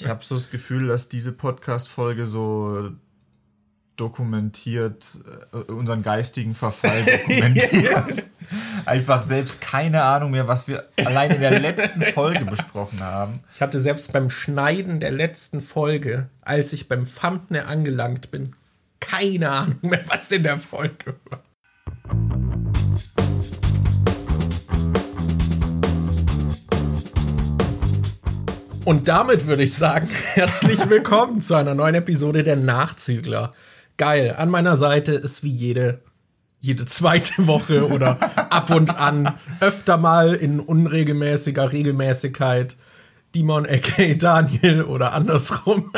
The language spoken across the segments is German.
Ich habe so das Gefühl, dass diese Podcast-Folge so dokumentiert, äh, unseren geistigen Verfall dokumentiert. Einfach selbst keine Ahnung mehr, was wir allein in der letzten Folge besprochen haben. Ich hatte selbst beim Schneiden der letzten Folge, als ich beim Thumbnail angelangt bin, keine Ahnung mehr, was in der Folge war. Und damit würde ich sagen, herzlich willkommen zu einer neuen Episode der Nachzügler. Geil. An meiner Seite ist wie jede, jede zweite Woche oder ab und an öfter mal in unregelmäßiger Regelmäßigkeit Dimon aka Daniel oder andersrum.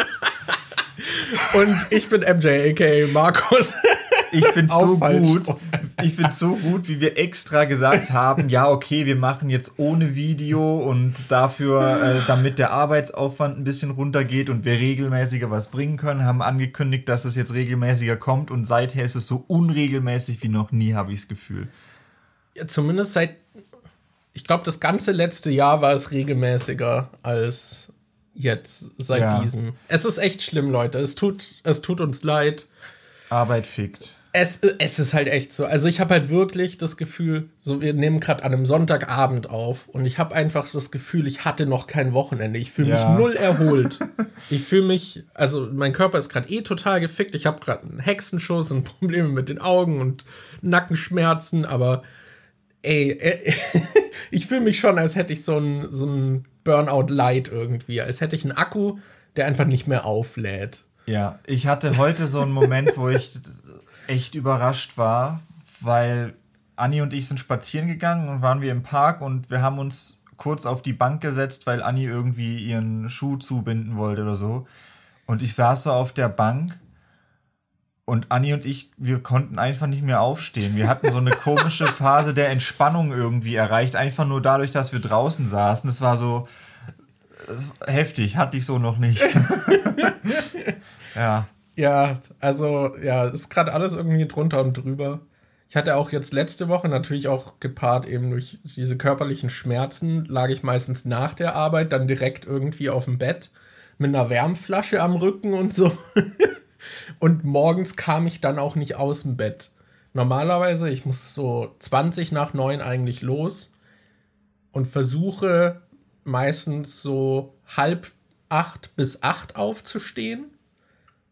und ich bin MJ aka Markus. Ich finde so gut. Ich finde so gut, wie wir extra gesagt haben, ja, okay, wir machen jetzt ohne Video und dafür, äh, damit der Arbeitsaufwand ein bisschen runtergeht und wir regelmäßiger was bringen können, haben angekündigt, dass es jetzt regelmäßiger kommt und seither ist es so unregelmäßig wie noch nie, habe ich das Gefühl. Ja, zumindest seit, ich glaube, das ganze letzte Jahr war es regelmäßiger als jetzt seit ja. diesem. Es ist echt schlimm, Leute. Es tut, es tut uns leid. Arbeit fickt es, es ist halt echt so. Also ich habe halt wirklich das Gefühl, so wir nehmen gerade an einem Sonntagabend auf und ich habe einfach das Gefühl, ich hatte noch kein Wochenende. Ich fühle ja. mich null erholt. ich fühle mich, also mein Körper ist gerade eh total gefickt. Ich habe gerade einen Hexenschuss und Probleme mit den Augen und Nackenschmerzen, aber ey, äh, ich fühle mich schon, als hätte ich so ein, so ein Burnout-Light irgendwie. Als hätte ich einen Akku, der einfach nicht mehr auflädt. Ja, ich hatte heute so einen Moment, wo ich echt überrascht war, weil Anni und ich sind spazieren gegangen und waren wir im Park und wir haben uns kurz auf die Bank gesetzt, weil Anni irgendwie ihren Schuh zubinden wollte oder so. Und ich saß so auf der Bank und Anni und ich, wir konnten einfach nicht mehr aufstehen. Wir hatten so eine komische Phase der Entspannung irgendwie erreicht, einfach nur dadurch, dass wir draußen saßen. Es war so heftig, hatte ich so noch nicht. ja. Ja, also, ja, ist gerade alles irgendwie drunter und drüber. Ich hatte auch jetzt letzte Woche natürlich auch gepaart eben durch diese körperlichen Schmerzen, lag ich meistens nach der Arbeit dann direkt irgendwie auf dem Bett mit einer Wärmflasche am Rücken und so. und morgens kam ich dann auch nicht aus dem Bett. Normalerweise, ich muss so 20 nach 9 eigentlich los und versuche meistens so halb acht bis acht aufzustehen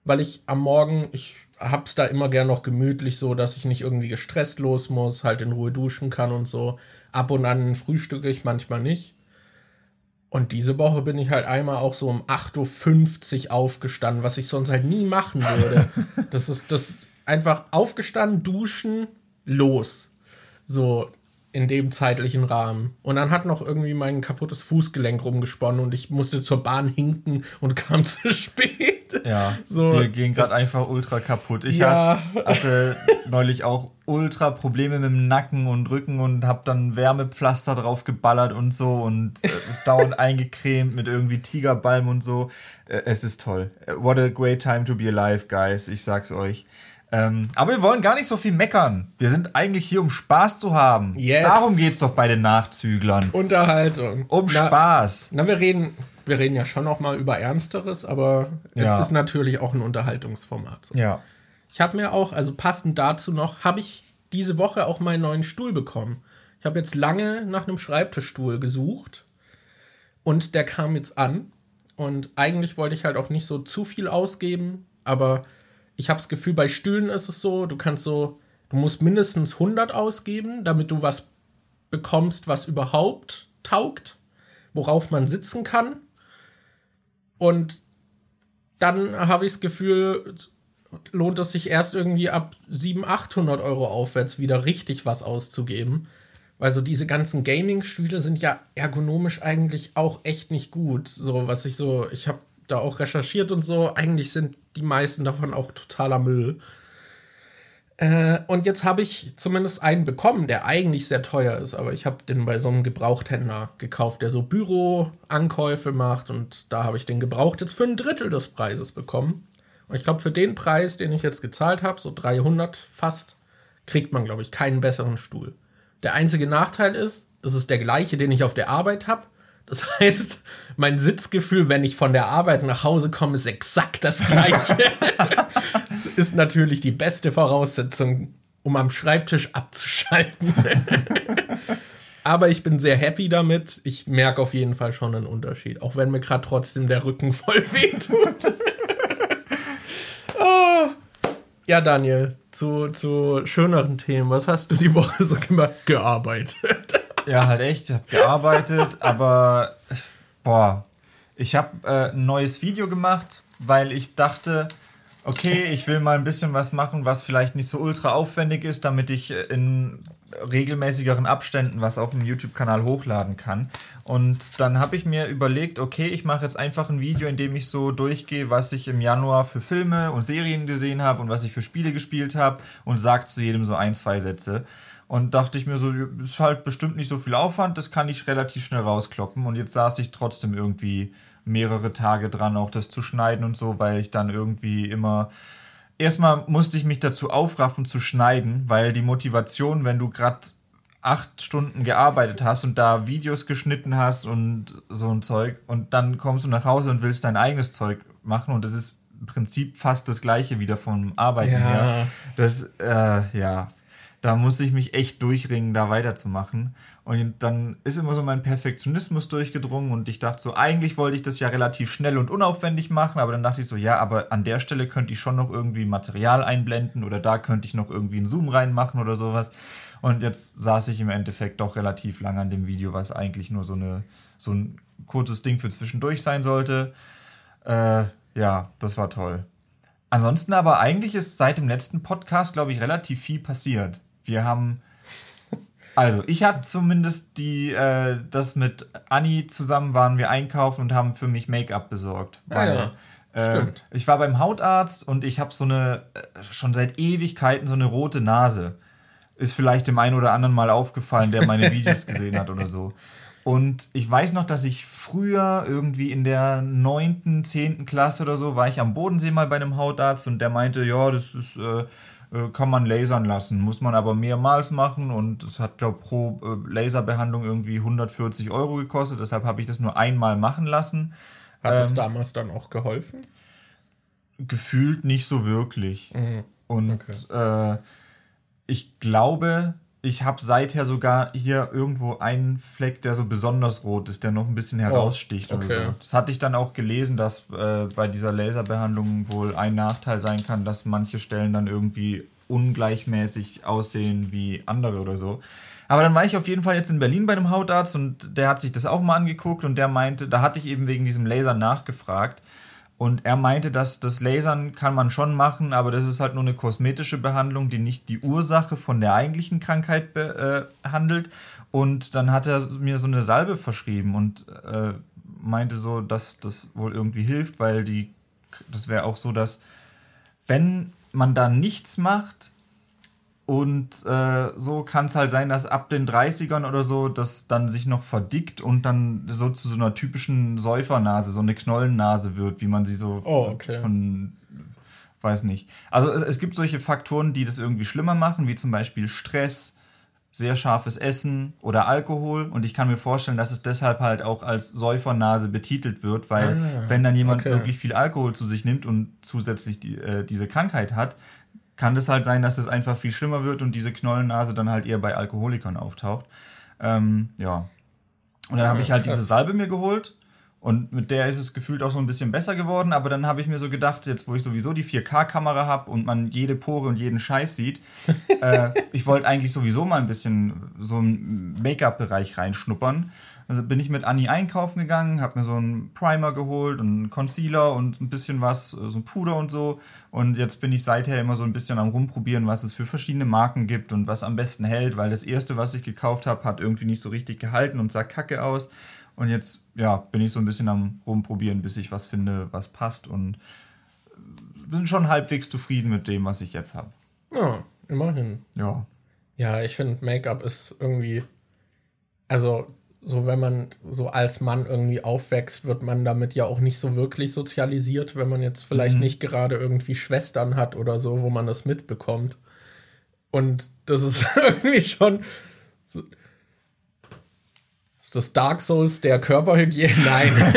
weil ich am Morgen, ich hab's da immer gern noch gemütlich so, dass ich nicht irgendwie gestresst los muss, halt in Ruhe duschen kann und so. Ab und an frühstücke ich, manchmal nicht. Und diese Woche bin ich halt einmal auch so um 8.50 Uhr aufgestanden, was ich sonst halt nie machen würde. das ist das einfach aufgestanden, duschen, los. So, in dem zeitlichen Rahmen. Und dann hat noch irgendwie mein kaputtes Fußgelenk rumgesponnen und ich musste zur Bahn hinken und kam zu spät. Ja, so, wir gehen gerade einfach ultra kaputt. Ich ja. hatte neulich auch ultra Probleme mit dem Nacken und Rücken und habe dann Wärmepflaster drauf geballert und so und äh, dauernd eingecremt mit irgendwie Tigerbalm und so. Äh, es ist toll. What a great time to be alive, guys. Ich sag's euch. Ähm, aber wir wollen gar nicht so viel meckern. Wir sind eigentlich hier, um Spaß zu haben. Yes. Darum geht es doch bei den Nachzüglern. Unterhaltung. Um na, Spaß. Na, wir reden, wir reden ja schon auch mal über Ernsteres, aber ja. es ist natürlich auch ein Unterhaltungsformat. So. Ja. Ich habe mir auch, also passend dazu noch, habe ich diese Woche auch meinen neuen Stuhl bekommen. Ich habe jetzt lange nach einem Schreibtischstuhl gesucht und der kam jetzt an. Und eigentlich wollte ich halt auch nicht so zu viel ausgeben, aber ich habe das Gefühl, bei Stühlen ist es so, du kannst so, du musst mindestens 100 ausgeben, damit du was bekommst, was überhaupt taugt, worauf man sitzen kann. Und dann habe ich das Gefühl, lohnt es sich erst irgendwie ab 700, 800 Euro aufwärts wieder richtig was auszugeben. Weil so diese ganzen Gaming-Stühle sind ja ergonomisch eigentlich auch echt nicht gut. So, was ich so, ich habe da auch recherchiert und so. Eigentlich sind die meisten davon auch totaler Müll. Äh, und jetzt habe ich zumindest einen bekommen, der eigentlich sehr teuer ist, aber ich habe den bei so einem Gebrauchthändler gekauft, der so Büroankäufe macht und da habe ich den gebraucht jetzt für ein Drittel des Preises bekommen. Und ich glaube, für den Preis, den ich jetzt gezahlt habe, so 300 fast, kriegt man, glaube ich, keinen besseren Stuhl. Der einzige Nachteil ist, das ist der gleiche, den ich auf der Arbeit habe, Das heißt, mein Sitzgefühl, wenn ich von der Arbeit nach Hause komme, ist exakt das gleiche. das ist natürlich die beste Voraussetzung, um am Schreibtisch abzuschalten. Aber ich bin sehr happy damit. Ich merke auf jeden Fall schon einen Unterschied. Auch wenn mir gerade trotzdem der Rücken voll wehtut. oh. Ja, Daniel, zu, zu schöneren Themen. Was hast du die Woche so gemacht? Gearbeitet. Ja, halt echt. Ich habe gearbeitet, aber boah, ich habe äh, ein neues Video gemacht, weil ich dachte, okay, ich will mal ein bisschen was machen, was vielleicht nicht so ultra aufwendig ist, damit ich in regelmäßigeren Abständen was auf dem YouTube-Kanal hochladen kann. Und dann habe ich mir überlegt, okay, ich mache jetzt einfach ein Video, in dem ich so durchgehe, was ich im Januar für Filme und Serien gesehen habe und was ich für Spiele gespielt habe und sage zu jedem so ein, zwei Sätze. Und dachte ich mir so, ist halt bestimmt nicht so viel Aufwand, das kann ich relativ schnell rauskloppen. Und jetzt saß ich trotzdem irgendwie mehrere Tage dran, auch das zu schneiden und so, weil ich dann irgendwie immer. Erstmal musste ich mich dazu aufraffen zu schneiden, weil die Motivation, wenn du gerade acht Stunden gearbeitet hast und da Videos geschnitten hast und so ein Zeug und dann kommst du nach Hause und willst dein eigenes Zeug machen und das ist im Prinzip fast das gleiche wieder vom Arbeiten ja. her. Das, äh, ja, da muss ich mich echt durchringen, da weiterzumachen. Und dann ist immer so mein Perfektionismus durchgedrungen und ich dachte so, eigentlich wollte ich das ja relativ schnell und unaufwendig machen, aber dann dachte ich so, ja, aber an der Stelle könnte ich schon noch irgendwie Material einblenden oder da könnte ich noch irgendwie einen Zoom reinmachen oder sowas. Und jetzt saß ich im Endeffekt doch relativ lang an dem Video, was eigentlich nur so, eine, so ein kurzes Ding für zwischendurch sein sollte. Äh, ja, das war toll. Ansonsten aber eigentlich ist seit dem letzten Podcast, glaube ich, relativ viel passiert. Wir haben. Also, ich hatte zumindest die, äh, das mit Anni zusammen waren wir einkaufen und haben für mich Make-up besorgt. Ah, weil, ja. Äh, Stimmt. Ich war beim Hautarzt und ich habe so eine, äh, schon seit Ewigkeiten so eine rote Nase. Ist vielleicht dem einen oder anderen mal aufgefallen, der meine Videos gesehen hat oder so. Und ich weiß noch, dass ich früher irgendwie in der neunten, zehnten Klasse oder so war ich am Bodensee mal bei einem Hautarzt und der meinte, ja, das ist äh, kann man lasern lassen. Muss man aber mehrmals machen und es hat, glaube ich, pro äh, Laserbehandlung irgendwie 140 Euro gekostet. Deshalb habe ich das nur einmal machen lassen. Hat ähm, es damals dann auch geholfen? Gefühlt nicht so wirklich. Mhm. Und okay. äh, ich glaube, ich habe seither sogar hier irgendwo einen Fleck, der so besonders rot ist, der noch ein bisschen oh, heraussticht oh, okay. oder so. Das hatte ich dann auch gelesen, dass äh, bei dieser Laserbehandlung wohl ein Nachteil sein kann, dass manche Stellen dann irgendwie ungleichmäßig aussehen wie andere oder so. Aber dann war ich auf jeden Fall jetzt in Berlin bei einem Hautarzt und der hat sich das auch mal angeguckt und der meinte, da hatte ich eben wegen diesem Laser nachgefragt und er meinte, dass das Lasern kann man schon machen, aber das ist halt nur eine kosmetische Behandlung, die nicht die Ursache von der eigentlichen Krankheit behandelt. Äh, und dann hat er mir so eine Salbe verschrieben und äh, meinte so, dass das wohl irgendwie hilft, weil die, das wäre auch so, dass wenn man da nichts macht, und äh, so kann es halt sein, dass ab den 30ern oder so das dann sich noch verdickt und dann so zu so einer typischen Säufernase, so eine Knollennase wird, wie man sie so oh, okay. von, weiß nicht. Also es gibt solche Faktoren, die das irgendwie schlimmer machen, wie zum Beispiel Stress, sehr scharfes Essen oder Alkohol. Und ich kann mir vorstellen, dass es deshalb halt auch als Säufernase betitelt wird, weil ah, wenn dann jemand okay. wirklich viel Alkohol zu sich nimmt und zusätzlich die, äh, diese Krankheit hat, kann das halt sein, dass es einfach viel schlimmer wird und diese Knollennase dann halt eher bei Alkoholikern auftaucht. Ähm, ja. Und dann habe ich halt diese Salbe mir geholt und mit der ist es gefühlt auch so ein bisschen besser geworden, aber dann habe ich mir so gedacht, jetzt wo ich sowieso die 4K-Kamera habe und man jede Pore und jeden Scheiß sieht, äh, ich wollte eigentlich sowieso mal ein bisschen so einen Make-up-Bereich reinschnuppern. Also bin ich mit Anni einkaufen gegangen, habe mir so einen Primer geholt und einen Concealer und ein bisschen was, äh, so ein Puder und so. Und jetzt bin ich seither immer so ein bisschen am rumprobieren, was es für verschiedene Marken gibt und was am besten hält, weil das erste, was ich gekauft habe, hat irgendwie nicht so richtig gehalten und sah kacke aus. Und jetzt, ja, bin ich so ein bisschen am rumprobieren, bis ich was finde, was passt und bin schon halbwegs zufrieden mit dem, was ich jetzt habe. Ja, immerhin. Ja. Ja, ich finde, Make-up ist irgendwie, also so wenn man so als Mann irgendwie aufwächst, wird man damit ja auch nicht so wirklich sozialisiert, wenn man jetzt vielleicht mhm. nicht gerade irgendwie Schwestern hat oder so, wo man das mitbekommt. Und das ist irgendwie schon. So, hast das Dark Souls der Körperhygiene. Nein.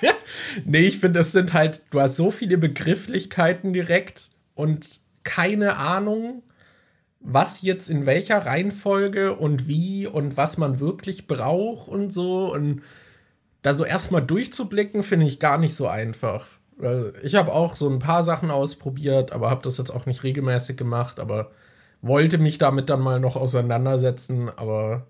nee, ich finde, es sind halt, du hast so viele Begrifflichkeiten direkt und keine Ahnung, was jetzt in welcher Reihenfolge und wie und was man wirklich braucht und so. Und da so erstmal durchzublicken, finde ich gar nicht so einfach. Ich habe auch so ein paar Sachen ausprobiert, aber habe das jetzt auch nicht regelmäßig gemacht, aber wollte mich damit dann mal noch auseinandersetzen. Aber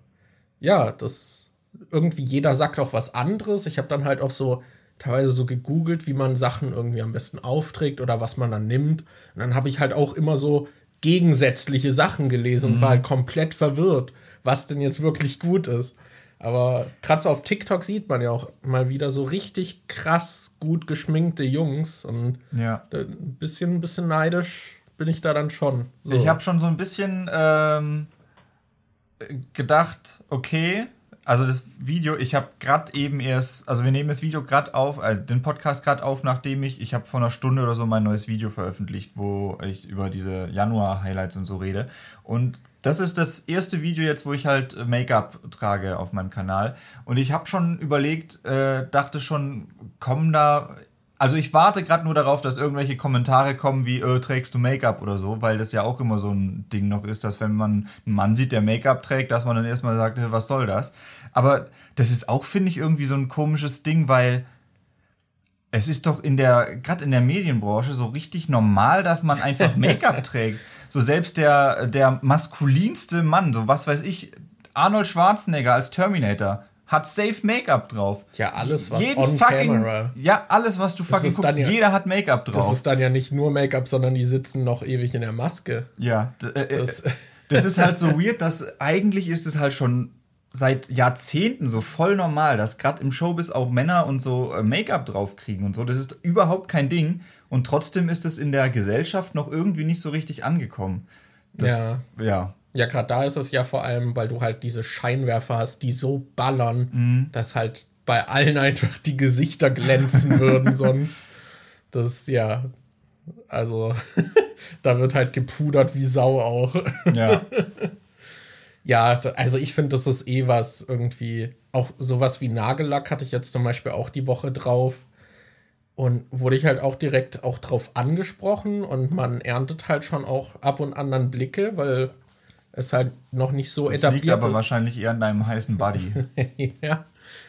ja, das irgendwie jeder sagt auch was anderes. Ich habe dann halt auch so teilweise so gegoogelt, wie man Sachen irgendwie am besten aufträgt oder was man dann nimmt. Und dann habe ich halt auch immer so gegensätzliche Sachen gelesen und mhm. war halt komplett verwirrt, was denn jetzt wirklich gut ist. Aber gerade so auf TikTok sieht man ja auch mal wieder so richtig krass gut geschminkte Jungs und ja. ein bisschen, ein bisschen neidisch bin ich da dann schon. So. Ich habe schon so ein bisschen ähm, gedacht, okay, also das Video, ich habe gerade eben erst, also wir nehmen das Video gerade auf, äh, den Podcast gerade auf, nachdem ich, ich habe vor einer Stunde oder so mein neues Video veröffentlicht, wo ich über diese Januar-Highlights und so rede. Und das ist das erste Video jetzt, wo ich halt Make-up trage auf meinem Kanal. Und ich habe schon überlegt, äh, dachte schon, kommen da also ich warte gerade nur darauf, dass irgendwelche Kommentare kommen wie, äh, trägst du Make-up oder so, weil das ja auch immer so ein Ding noch ist, dass wenn man einen Mann sieht, der Make-up trägt, dass man dann erstmal sagt, was soll das? Aber das ist auch, finde ich, irgendwie so ein komisches Ding, weil es ist doch in der, gerade in der Medienbranche so richtig normal, dass man einfach Make-up trägt. So selbst der, der maskulinste Mann, so was weiß ich, Arnold Schwarzenegger als Terminator, hat safe Make-up drauf. Ja, alles was Jeden on fucking, camera. Ja, alles was du fucking guckst, ja, jeder hat Make-up drauf. Das ist dann ja nicht nur Make-up, sondern die sitzen noch ewig in der Maske. Ja, äh, äh, das, das ist halt so weird, dass eigentlich ist es halt schon seit Jahrzehnten so voll normal, dass gerade im Showbiz auch Männer und so äh, Make-up draufkriegen und so. Das ist überhaupt kein Ding und trotzdem ist es in der Gesellschaft noch irgendwie nicht so richtig angekommen. Das, ja. Ja. Ja, gerade da ist es ja vor allem, weil du halt diese Scheinwerfer hast, die so ballern, mhm. dass halt bei allen einfach die Gesichter glänzen würden sonst. Das, ja, also da wird halt gepudert wie Sau auch. Ja. ja, also ich finde, das ist eh was irgendwie, auch sowas wie Nagellack hatte ich jetzt zum Beispiel auch die Woche drauf. Und wurde ich halt auch direkt auch drauf angesprochen und man erntet halt schon auch ab und an dann Blicke, weil es halt noch nicht so das etabliert liegt aber ist. wahrscheinlich eher an deinem heißen Buddy. ja.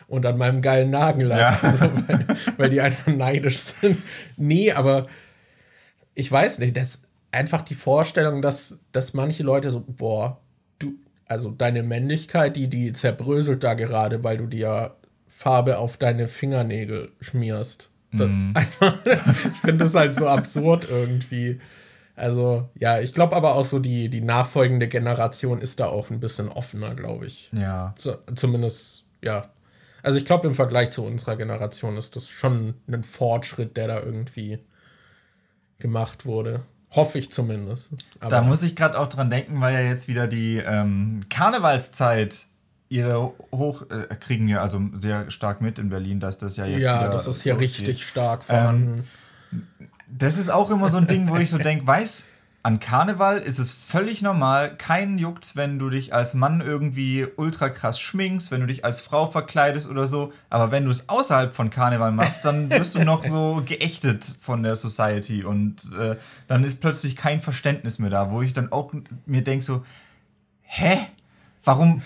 Und an meinem geilen Nagellack. Ja. Also, weil, weil, die einfach neidisch sind. Nee, aber ich weiß nicht, das einfach die Vorstellung, dass, dass manche Leute so, boah, du, also deine Männlichkeit, die, die zerbröselt da gerade, weil du dir Farbe auf deine Fingernägel schmierst. Mm. Einfach, ich finde das halt so absurd irgendwie. Also, ja, ich glaube aber auch so, die, die nachfolgende Generation ist da auch ein bisschen offener, glaube ich. Ja. Z zumindest, ja. Also, ich glaube, im Vergleich zu unserer Generation ist das schon ein Fortschritt, der da irgendwie gemacht wurde. Hoffe ich zumindest. Aber da muss ich gerade auch dran denken, weil ja jetzt wieder die ähm, Karnevalszeit ihre hoch äh, kriegen ja also sehr stark mit in Berlin, dass das ja jetzt ja, das ist ja richtig stark vorhanden. Ähm, das ist auch immer so ein Ding, wo ich so denke, weiß, an Karneval ist es völlig normal, keinen juckt's, wenn du dich als Mann irgendwie ultra krass schminkst, wenn du dich als Frau verkleidest oder so. Aber wenn du es außerhalb von Karneval machst, dann wirst du noch so geächtet von der Society und äh, dann ist plötzlich kein Verständnis mehr da, wo ich dann auch mir denke so, hä? Warum,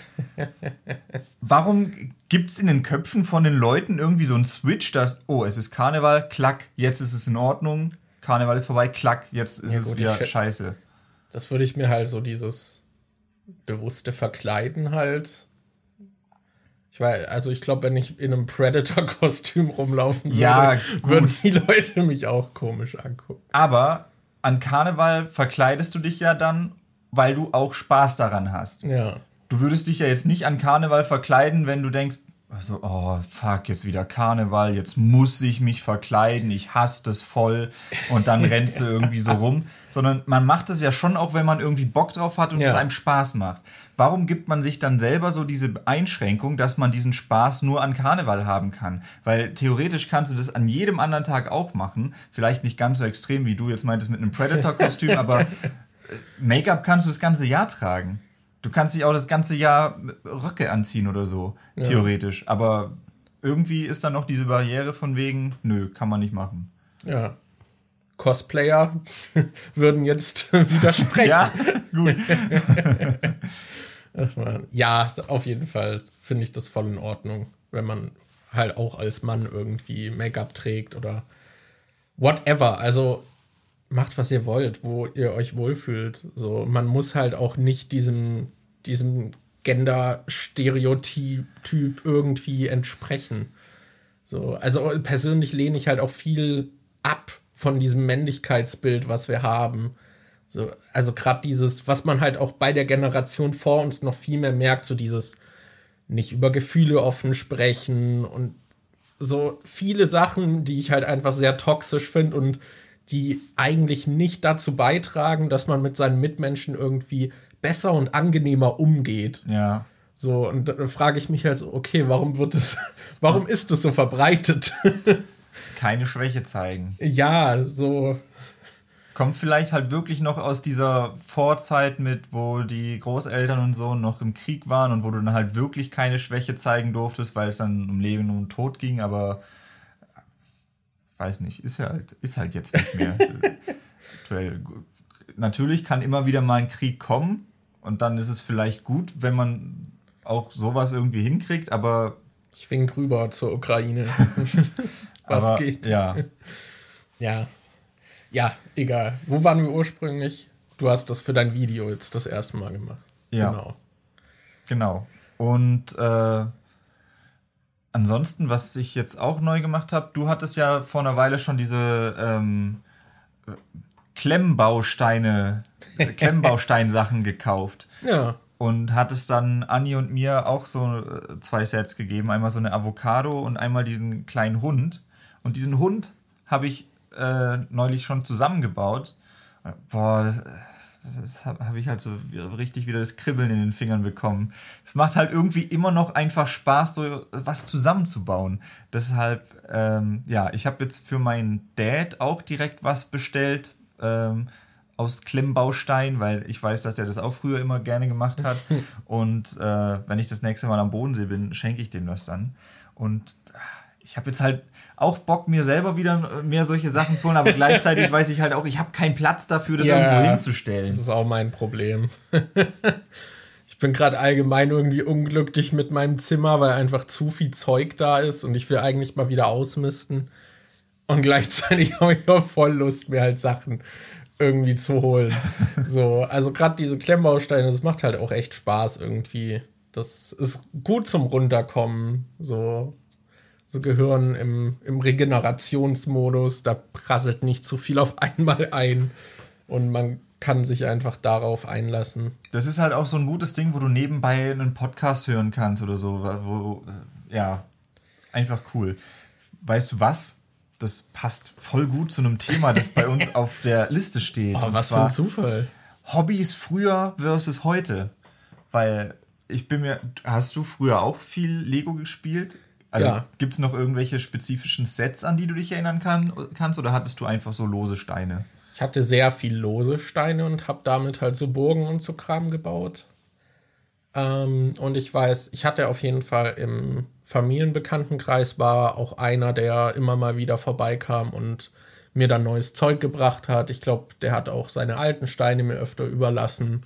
warum gibt es in den Köpfen von den Leuten irgendwie so einen Switch, dass, oh, es ist Karneval, klack, jetzt ist es in Ordnung, Karneval ist vorbei, klack, jetzt ist ja, es wieder scheiße. Das würde ich mir halt so dieses bewusste Verkleiden halt. Ich weiß, also ich glaube, wenn ich in einem Predator-Kostüm rumlaufen würde, ja, würden die Leute mich auch komisch angucken. Aber an Karneval verkleidest du dich ja dann, weil du auch Spaß daran hast. Ja du würdest dich ja jetzt nicht an Karneval verkleiden, wenn du denkst, also, oh, fuck, jetzt wieder Karneval, jetzt muss ich mich verkleiden, ich hasse das voll und dann rennst du irgendwie so rum. Sondern man macht es ja schon auch, wenn man irgendwie Bock drauf hat und es einem Spaß macht. Warum gibt man sich dann selber so diese Einschränkung, dass man diesen Spaß nur an Karneval haben kann? Weil theoretisch kannst du das an jedem anderen Tag auch machen. Vielleicht nicht ganz so extrem, wie du jetzt meintest mit einem Predator-Kostüm, aber Make-up kannst du das ganze Jahr tragen. Du kannst dich auch das ganze Jahr Röcke anziehen oder so, ja. theoretisch. Aber irgendwie ist dann noch diese Barriere von wegen, nö, kann man nicht machen. Ja. Cosplayer würden jetzt widersprechen. ja, gut. ja, auf jeden Fall finde ich das voll in Ordnung, wenn man halt auch als Mann irgendwie Make-up trägt oder whatever. Also macht, was ihr wollt, wo ihr euch wohlfühlt. So, man muss halt auch nicht diesem, diesem Gender-Stereotyp irgendwie entsprechen. So, also persönlich lehne ich halt auch viel ab von diesem Männlichkeitsbild, was wir haben. So, also gerade dieses, was man halt auch bei der Generation vor uns noch viel mehr merkt, so dieses nicht über Gefühle offen sprechen und so viele Sachen, die ich halt einfach sehr toxisch finde und die eigentlich nicht dazu beitragen, dass man mit seinen Mitmenschen irgendwie besser und angenehmer umgeht. Ja. So, und da frage ich mich halt so, okay, warum wird es, warum ist es so verbreitet? Keine Schwäche zeigen. Ja, so. Kommt vielleicht halt wirklich noch aus dieser Vorzeit mit, wo die Großeltern und so noch im Krieg waren und wo du dann halt wirklich keine Schwäche zeigen durftest, weil es dann um Leben und Tod ging, aber weiß nicht, ist halt, ist halt jetzt nicht mehr. Natürlich kann immer wieder mal ein Krieg kommen und dann ist es vielleicht gut, wenn man auch sowas irgendwie hinkriegt, aber. Ich wink rüber zur Ukraine. Was aber, geht? Ja. ja. Ja, egal. Wo waren wir ursprünglich? Du hast das für dein Video jetzt das erste Mal gemacht. Ja. Genau. Genau. Und äh, ansonsten, was ich jetzt auch neu gemacht habe, du hattest ja vor einer Weile schon diese ähm, Klemmbausteine, Klemmbausteinsachen gekauft. Ja. Und hattest dann Anni und mir auch so äh, zwei Sets gegeben. Einmal so eine Avocado und einmal diesen kleinen Hund. Und diesen Hund habe ich äh, neulich schon zusammengebaut. Boah, das, habe hab ich halt so richtig wieder das Kribbeln in den Fingern bekommen. Es macht halt irgendwie immer noch einfach Spaß, so was zusammenzubauen. Deshalb, ähm, ja, ich habe jetzt für meinen Dad auch direkt was bestellt. Ähm, aus Klemmbaustein, weil ich weiß, dass er das auch früher immer gerne gemacht hat. Und äh, wenn ich das nächste Mal am Bodensee bin, schenke ich dem das dann. Und ich habe jetzt halt auch Bock, mir selber wieder mehr solche Sachen zu holen, aber gleichzeitig weiß ich halt auch, ich habe keinen Platz dafür, das ja, irgendwo hinzustellen. Das ist auch mein Problem. ich bin gerade allgemein irgendwie unglücklich mit meinem Zimmer, weil einfach zu viel Zeug da ist und ich will eigentlich mal wieder ausmisten. Und gleichzeitig habe ich auch voll Lust, mir halt Sachen irgendwie zu holen. so, also gerade diese Klemmbausteine, das macht halt auch echt Spaß irgendwie. Das ist gut zum Runterkommen. So, so Gehirn im, im Regenerationsmodus, da prasselt nicht zu viel auf einmal ein und man kann sich einfach darauf einlassen. Das ist halt auch so ein gutes Ding, wo du nebenbei einen Podcast hören kannst oder so, wo, äh, ja, einfach cool. Weißt du was? Das passt voll gut zu einem Thema, das bei uns auf der Liste steht. Oh, was für ein Zufall. Hobbys früher versus heute. Weil ich bin mir, hast du früher auch viel Lego gespielt? Also ja. gibt es noch irgendwelche spezifischen Sets, an die du dich erinnern kann, kannst, oder hattest du einfach so lose Steine? Ich hatte sehr viel lose Steine und habe damit halt so Burgen und so Kram gebaut. Ähm, und ich weiß, ich hatte auf jeden Fall im Familienbekanntenkreis war auch einer, der immer mal wieder vorbeikam und mir dann neues Zeug gebracht hat. Ich glaube, der hat auch seine alten Steine mir öfter überlassen.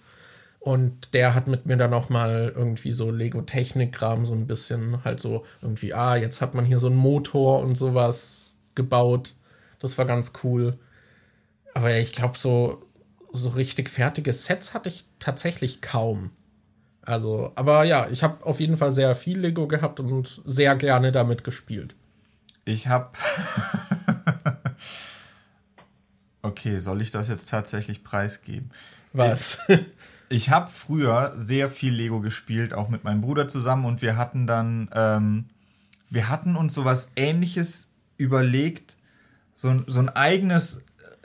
Und der hat mit mir dann auch mal irgendwie so Lego-Technik-Kram so ein bisschen halt so irgendwie, ah, jetzt hat man hier so einen Motor und sowas gebaut. Das war ganz cool. Aber ja, ich glaube, so, so richtig fertige Sets hatte ich tatsächlich kaum. Also, aber ja, ich habe auf jeden Fall sehr viel Lego gehabt und sehr gerne damit gespielt. Ich habe. okay, soll ich das jetzt tatsächlich preisgeben? Was? Ich, ich habe früher sehr viel Lego gespielt, auch mit meinem Bruder zusammen und wir hatten dann, ähm, wir hatten uns sowas ähnliches überlegt, so, so ein eigenes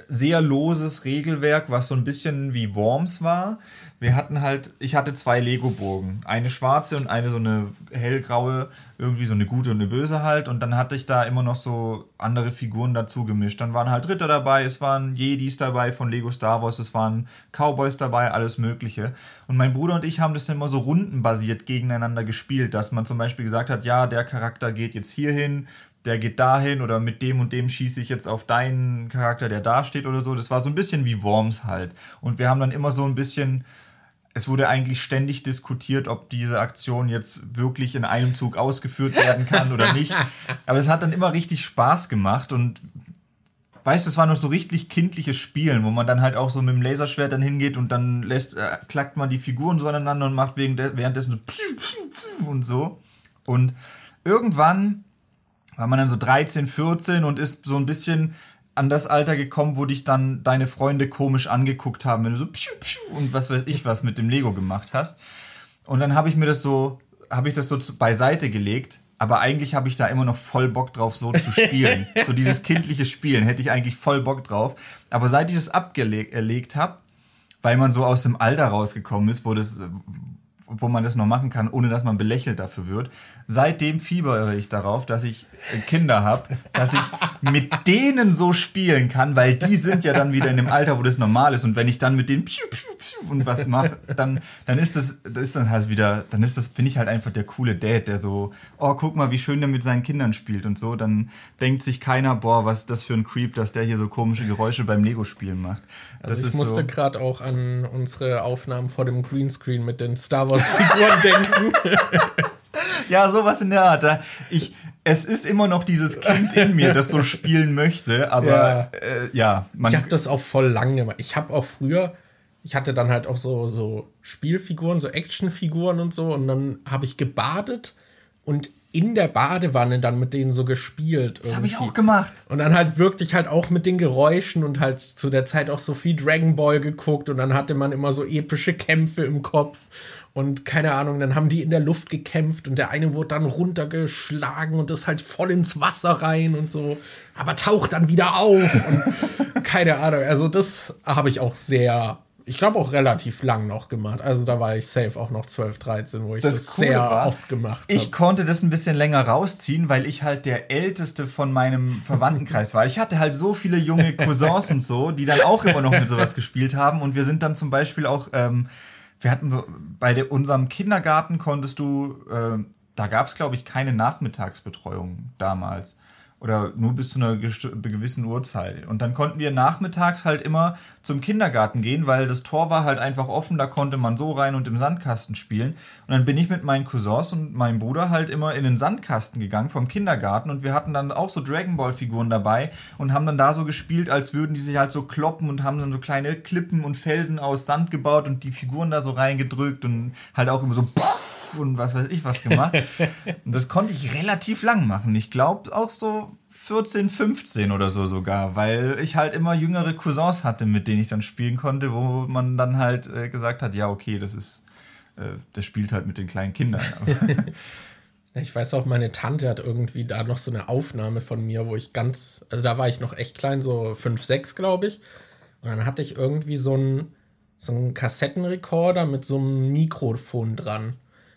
sehr loses Regelwerk, was so ein bisschen wie Worms war. Wir hatten halt, ich hatte zwei Lego-Burgen. Eine schwarze und eine so eine hellgraue, irgendwie so eine gute und eine böse halt. Und dann hatte ich da immer noch so andere Figuren dazu gemischt. Dann waren halt Ritter dabei, es waren Jedis dabei von Lego Star Wars, es waren Cowboys dabei, alles Mögliche. Und mein Bruder und ich haben das dann immer so rundenbasiert gegeneinander gespielt, dass man zum Beispiel gesagt hat, ja, der Charakter geht jetzt hierhin, der geht dahin oder mit dem und dem schieße ich jetzt auf deinen Charakter, der da steht oder so. Das war so ein bisschen wie Worms halt. Und wir haben dann immer so ein bisschen es wurde eigentlich ständig diskutiert, ob diese Aktion jetzt wirklich in einem Zug ausgeführt werden kann oder nicht. Aber es hat dann immer richtig Spaß gemacht und weißt, es war noch so richtig kindliches Spielen, wo man dann halt auch so mit dem Laserschwert dann hingeht und dann lässt, äh, klackt man die Figuren so aneinander und macht wegen de währenddessen so und so. Und irgendwann war man dann so 13, 14 und ist so ein bisschen an das Alter gekommen, wo dich dann deine Freunde komisch angeguckt haben, wenn du so pschuh, pschuh und was weiß ich was mit dem Lego gemacht hast. Und dann habe ich mir das so, habe ich das so beiseite gelegt, aber eigentlich habe ich da immer noch voll Bock drauf, so zu spielen. so dieses kindliche Spielen hätte ich eigentlich voll Bock drauf. Aber seit ich das abgelegt habe, weil man so aus dem Alter rausgekommen ist, wo das, wo man das noch machen kann, ohne dass man belächelt dafür wird. Seitdem fiebere ich darauf, dass ich Kinder habe, dass ich mit denen so spielen kann, weil die sind ja dann wieder in dem Alter, wo das normal ist. Und wenn ich dann mit denen und was mache, dann, dann ist das, das ist dann halt wieder, dann ist das, bin ich halt einfach der coole Dad, der so, oh, guck mal, wie schön der mit seinen Kindern spielt und so. Dann denkt sich keiner, boah, was ist das für ein Creep, dass der hier so komische Geräusche beim Lego-Spielen macht. Das also ich musste so gerade auch an unsere Aufnahmen vor dem Greenscreen mit den Star Wars Figuren denken. ja, sowas in der Art. Ich, es ist immer noch dieses Kind in mir, das so spielen möchte, aber ja, äh, ja man. Ich habe das auch voll lang gemacht. Ich habe auch früher, ich hatte dann halt auch so, so Spielfiguren, so Actionfiguren und so, und dann habe ich gebadet. Und in der Badewanne dann mit denen so gespielt. Das habe ich auch gemacht. Und dann halt wirklich halt auch mit den Geräuschen und halt zu der Zeit auch so viel Dragon Ball geguckt. Und dann hatte man immer so epische Kämpfe im Kopf. Und keine Ahnung, dann haben die in der Luft gekämpft. Und der eine wurde dann runtergeschlagen und ist halt voll ins Wasser rein und so, aber taucht dann wieder auf. Und keine Ahnung. Also das habe ich auch sehr ich glaube auch relativ lang noch gemacht. Also da war ich safe auch noch 12, 13, wo ich das, das sehr war, oft gemacht habe. Ich konnte das ein bisschen länger rausziehen, weil ich halt der älteste von meinem Verwandtenkreis war. Ich hatte halt so viele junge Cousins und so, die dann auch immer noch mit sowas gespielt haben. Und wir sind dann zum Beispiel auch, ähm, wir hatten so, bei der, unserem Kindergarten konntest du, äh, da gab es glaube ich keine Nachmittagsbetreuung damals oder nur bis zu einer gewissen Uhrzeit. Und dann konnten wir nachmittags halt immer zum Kindergarten gehen, weil das Tor war halt einfach offen, da konnte man so rein und im Sandkasten spielen. Und dann bin ich mit meinen Cousins und meinem Bruder halt immer in den Sandkasten gegangen vom Kindergarten und wir hatten dann auch so Dragon Ball Figuren dabei und haben dann da so gespielt, als würden die sich halt so kloppen und haben dann so kleine Klippen und Felsen aus Sand gebaut und die Figuren da so reingedrückt und halt auch immer so und was weiß ich was gemacht. und das konnte ich relativ lang machen. Ich glaube auch so 14, 15 oder so sogar, weil ich halt immer jüngere Cousins hatte, mit denen ich dann spielen konnte, wo man dann halt äh, gesagt hat, ja, okay, das ist, äh, das spielt halt mit den kleinen Kindern. ich weiß auch, meine Tante hat irgendwie da noch so eine Aufnahme von mir, wo ich ganz, also da war ich noch echt klein, so 5, 6, glaube ich. Und dann hatte ich irgendwie so einen, so einen Kassettenrekorder mit so einem Mikrofon dran.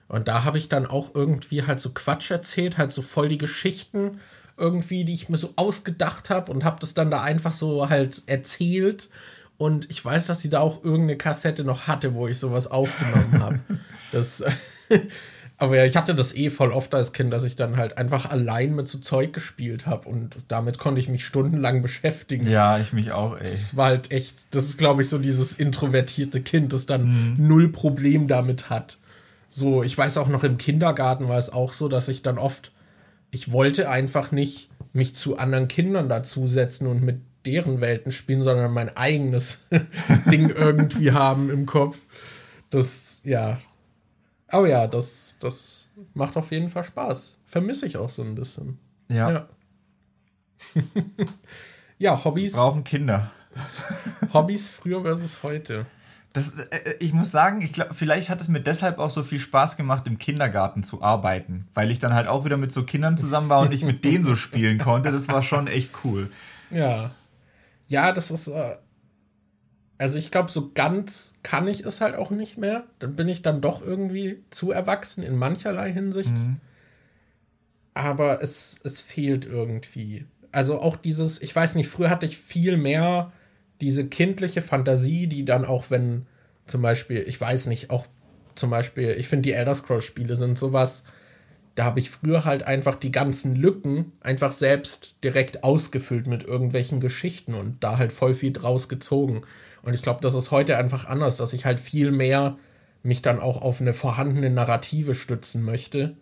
Und da habe ich dann auch irgendwie halt so Quatsch erzählt, halt so voll die Geschichten irgendwie, die ich mir so ausgedacht habe und habe das dann da einfach so halt erzählt. Und ich weiß, dass sie da auch irgendeine Kassette noch hatte, wo ich sowas aufgenommen habe. Das. Aber ja, ich hatte das eh voll oft als Kind, dass ich dann halt einfach allein mit so Zeug gespielt habe und damit konnte ich mich stundenlang beschäftigen. Ja, ich mich auch, ey. Das war halt echt, das ist glaube ich so dieses introvertierte Kind, das dann mhm. null Problem damit hat. So, ich weiß auch noch im Kindergarten war es auch so, dass ich dann oft, ich wollte einfach nicht mich zu anderen Kindern dazusetzen und mit deren Welten spielen, sondern mein eigenes Ding irgendwie haben im Kopf. Das, ja. Aber ja, das, das macht auf jeden Fall Spaß. Vermisse ich auch so ein bisschen. Ja. Ja, ja Hobbys. Brauchen Kinder. Hobbys früher versus heute. Das, äh, äh, ich muss sagen, ich glaube, vielleicht hat es mir deshalb auch so viel Spaß gemacht, im Kindergarten zu arbeiten, weil ich dann halt auch wieder mit so Kindern zusammen war und ich mit denen so spielen konnte. Das war schon echt cool. Ja. ja, das ist. Äh, also ich glaube, so ganz kann ich es halt auch nicht mehr. Dann bin ich dann doch irgendwie zu erwachsen in mancherlei Hinsicht. Mhm. Aber es, es fehlt irgendwie. Also auch dieses, ich weiß nicht, früher hatte ich viel mehr diese kindliche Fantasie, die dann auch, wenn zum Beispiel, ich weiß nicht, auch zum Beispiel, ich finde die Elder Scrolls-Spiele sind sowas, da habe ich früher halt einfach die ganzen Lücken einfach selbst direkt ausgefüllt mit irgendwelchen Geschichten und da halt voll viel draus gezogen. Und ich glaube, das ist heute einfach anders, dass ich halt viel mehr mich dann auch auf eine vorhandene Narrative stützen möchte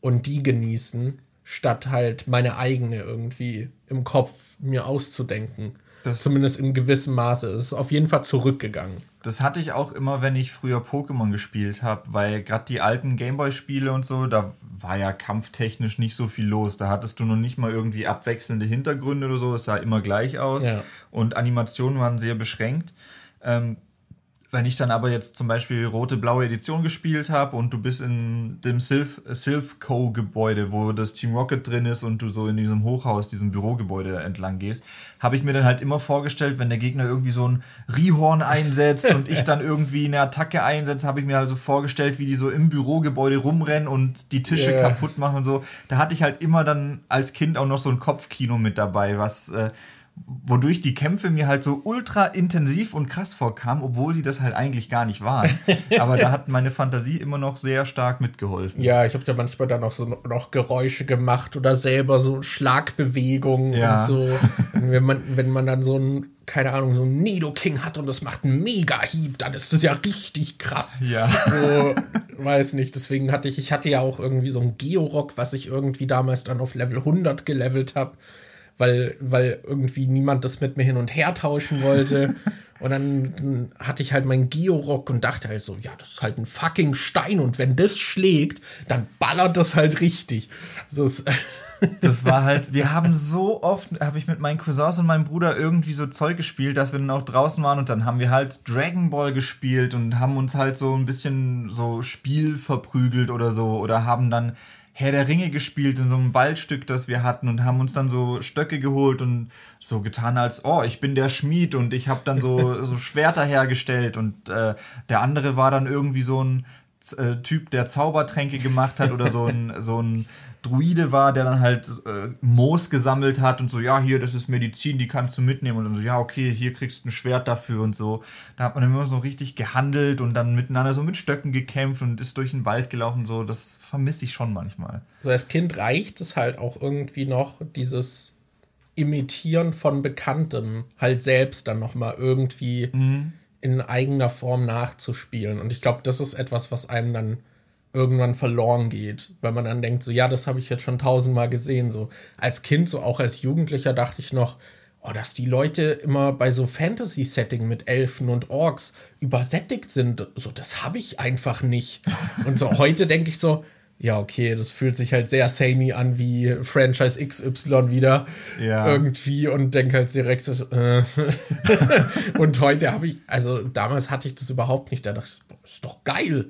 und die genießen, statt halt meine eigene irgendwie im Kopf mir auszudenken. Das Zumindest in gewissem Maße. Es ist auf jeden Fall zurückgegangen. Das hatte ich auch immer, wenn ich früher Pokémon gespielt habe, weil gerade die alten Gameboy-Spiele und so, da war ja kampftechnisch nicht so viel los. Da hattest du noch nicht mal irgendwie abwechselnde Hintergründe oder so. Es sah immer gleich aus. Ja. Und Animationen waren sehr beschränkt. Ähm, wenn ich dann aber jetzt zum Beispiel rote, blaue Edition gespielt habe und du bist in dem Sylph, Sylph Co. Gebäude, wo das Team Rocket drin ist und du so in diesem Hochhaus, diesem Bürogebäude entlang gehst, habe ich mir dann halt immer vorgestellt, wenn der Gegner irgendwie so ein Rihorn einsetzt und ich dann irgendwie eine Attacke einsetze, habe ich mir also vorgestellt, wie die so im Bürogebäude rumrennen und die Tische yeah. kaputt machen und so. Da hatte ich halt immer dann als Kind auch noch so ein Kopfkino mit dabei, was äh, wodurch die Kämpfe mir halt so ultra intensiv und krass vorkamen, obwohl sie das halt eigentlich gar nicht waren. Aber da hat meine Fantasie immer noch sehr stark mitgeholfen. Ja, ich habe da manchmal dann auch so noch Geräusche gemacht oder selber so Schlagbewegungen ja. und so. wenn man, wenn man dann so ein, keine Ahnung, so ein Nido King hat und das macht einen Mega-Hieb, dann ist das ja richtig krass. Ja. So, weiß nicht. Deswegen hatte ich, ich hatte ja auch irgendwie so ein Georock, was ich irgendwie damals dann auf Level 100 gelevelt habe weil, weil irgendwie niemand das mit mir hin und her tauschen wollte. und dann, dann hatte ich halt meinen Georock und dachte halt so, ja, das ist halt ein fucking Stein und wenn das schlägt, dann ballert das halt richtig. So ist das war halt, wir haben so oft, habe ich mit meinen Cousins und meinem Bruder irgendwie so Zeug gespielt, dass wir dann auch draußen waren und dann haben wir halt Dragon Ball gespielt und haben uns halt so ein bisschen so Spiel verprügelt oder so oder haben dann Herr der Ringe gespielt in so einem Waldstück, das wir hatten und haben uns dann so Stöcke geholt und so getan als, oh, ich bin der Schmied und ich habe dann so, so Schwerter hergestellt und äh, der andere war dann irgendwie so ein äh, Typ, der Zaubertränke gemacht hat oder so ein, so ein Druide war, der dann halt äh, Moos gesammelt hat und so, ja, hier, das ist Medizin, die kannst du mitnehmen. Und dann so, ja, okay, hier kriegst du ein Schwert dafür und so. Da hat man immer so richtig gehandelt und dann miteinander so mit Stöcken gekämpft und ist durch den Wald gelaufen. So, das vermisse ich schon manchmal. So als Kind reicht es halt auch irgendwie noch, dieses Imitieren von Bekanntem halt selbst dann nochmal irgendwie mhm. In eigener Form nachzuspielen. Und ich glaube, das ist etwas, was einem dann irgendwann verloren geht, weil man dann denkt, so ja, das habe ich jetzt schon tausendmal gesehen. So als Kind, so auch als Jugendlicher dachte ich noch, oh, dass die Leute immer bei so Fantasy-Setting mit Elfen und Orks übersättigt sind, so das habe ich einfach nicht. Und so heute denke ich so, ja, okay, das fühlt sich halt sehr samey an wie Franchise XY wieder ja. irgendwie und denke halt direkt so, äh. und heute habe ich, also damals hatte ich das überhaupt nicht, da dachte ich, ist doch geil.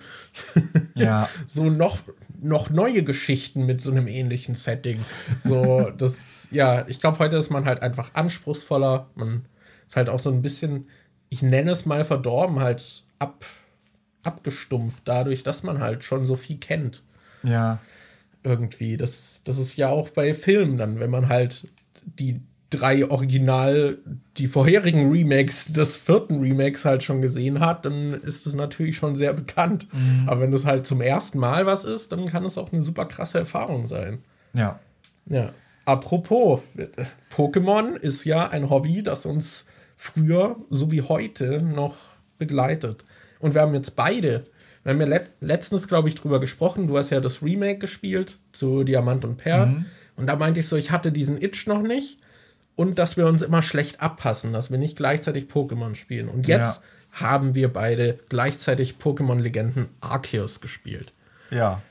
Ja. so noch, noch neue Geschichten mit so einem ähnlichen Setting. So, das, ja, ich glaube, heute ist man halt einfach anspruchsvoller. Man ist halt auch so ein bisschen, ich nenne es mal verdorben, halt ab, abgestumpft, dadurch, dass man halt schon so viel kennt. Ja. Irgendwie. Das, das ist ja auch bei Filmen dann, wenn man halt die drei Original, die vorherigen Remakes des vierten Remakes halt schon gesehen hat, dann ist es natürlich schon sehr bekannt. Mhm. Aber wenn das halt zum ersten Mal was ist, dann kann es auch eine super krasse Erfahrung sein. Ja. Ja. Apropos, Pokémon ist ja ein Hobby, das uns früher so wie heute noch begleitet. Und wir haben jetzt beide, wir haben ja let letztens, glaube ich, drüber gesprochen. Du hast ja das Remake gespielt zu Diamant und Perl. Mhm. Und da meinte ich so, ich hatte diesen Itch noch nicht und dass wir uns immer schlecht abpassen, dass wir nicht gleichzeitig Pokémon spielen. Und jetzt ja. haben wir beide gleichzeitig Pokémon-Legenden Arceus gespielt. Ja.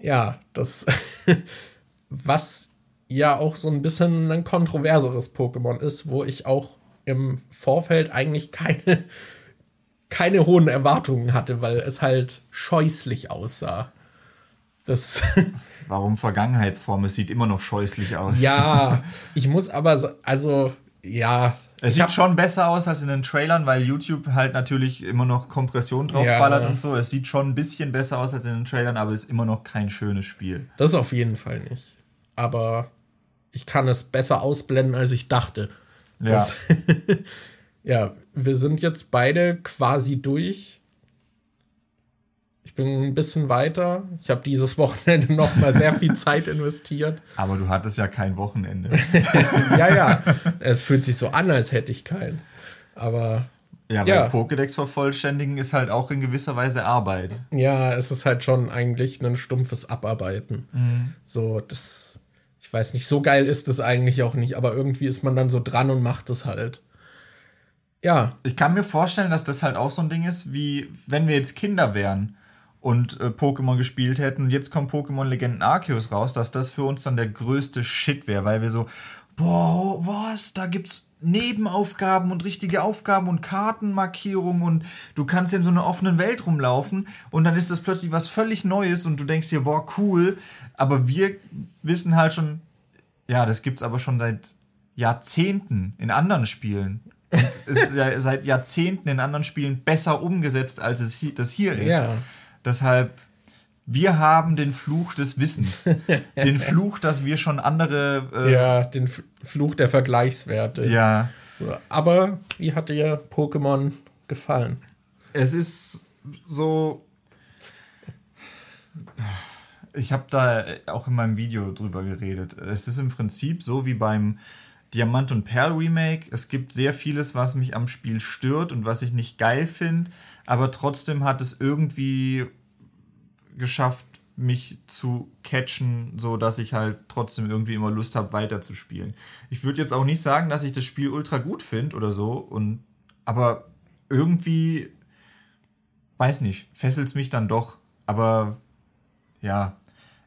Ja, das, was ja auch so ein bisschen ein kontroverseres Pokémon ist, wo ich auch im Vorfeld eigentlich keine, keine hohen Erwartungen hatte, weil es halt scheußlich aussah. Das Warum Vergangenheitsform? Es sieht immer noch scheußlich aus. Ja, ich muss aber, so, also ja. Es sieht schon besser aus als in den Trailern, weil YouTube halt natürlich immer noch Kompression draufballert ja. und so. Es sieht schon ein bisschen besser aus als in den Trailern, aber ist immer noch kein schönes Spiel. Das auf jeden Fall nicht. Aber ich kann es besser ausblenden, als ich dachte. Ja. Ja, wir sind jetzt beide quasi durch. Ich bin ein bisschen weiter. Ich habe dieses Wochenende noch mal sehr viel Zeit investiert. Aber du hattest ja kein Wochenende. ja, ja. Es fühlt sich so an, als hätte ich keins. Aber ja, ja. Pokédex vervollständigen ist halt auch in gewisser Weise Arbeit. Ja, es ist halt schon eigentlich ein stumpfes Abarbeiten. Mhm. So, das, ich weiß nicht, so geil ist es eigentlich auch nicht, aber irgendwie ist man dann so dran und macht es halt. Ja. Ich kann mir vorstellen, dass das halt auch so ein Ding ist, wie wenn wir jetzt Kinder wären und äh, Pokémon gespielt hätten und jetzt kommt Pokémon Legenden Arceus raus, dass das für uns dann der größte Shit wäre, weil wir so, boah, was, da gibt's Nebenaufgaben und richtige Aufgaben und Kartenmarkierungen und du kannst in so einer offenen Welt rumlaufen und dann ist das plötzlich was völlig Neues und du denkst dir, boah, cool, aber wir wissen halt schon, ja, das gibt's aber schon seit Jahrzehnten in anderen Spielen ist ja seit Jahrzehnten in anderen Spielen besser umgesetzt, als es hier, das hier ist. Ja. Deshalb, wir haben den Fluch des Wissens. den Fluch, dass wir schon andere. Äh, ja, den Fluch der Vergleichswerte. Ja. So, aber wie hat dir Pokémon gefallen? Es ist so. Ich habe da auch in meinem Video drüber geredet. Es ist im Prinzip so wie beim Diamant und Perl Remake. Es gibt sehr vieles, was mich am Spiel stört und was ich nicht geil finde, aber trotzdem hat es irgendwie geschafft, mich zu catchen, so dass ich halt trotzdem irgendwie immer Lust habe, weiterzuspielen. Ich würde jetzt auch nicht sagen, dass ich das Spiel ultra gut finde oder so, und aber irgendwie weiß nicht, fesselt es mich dann doch. Aber ja,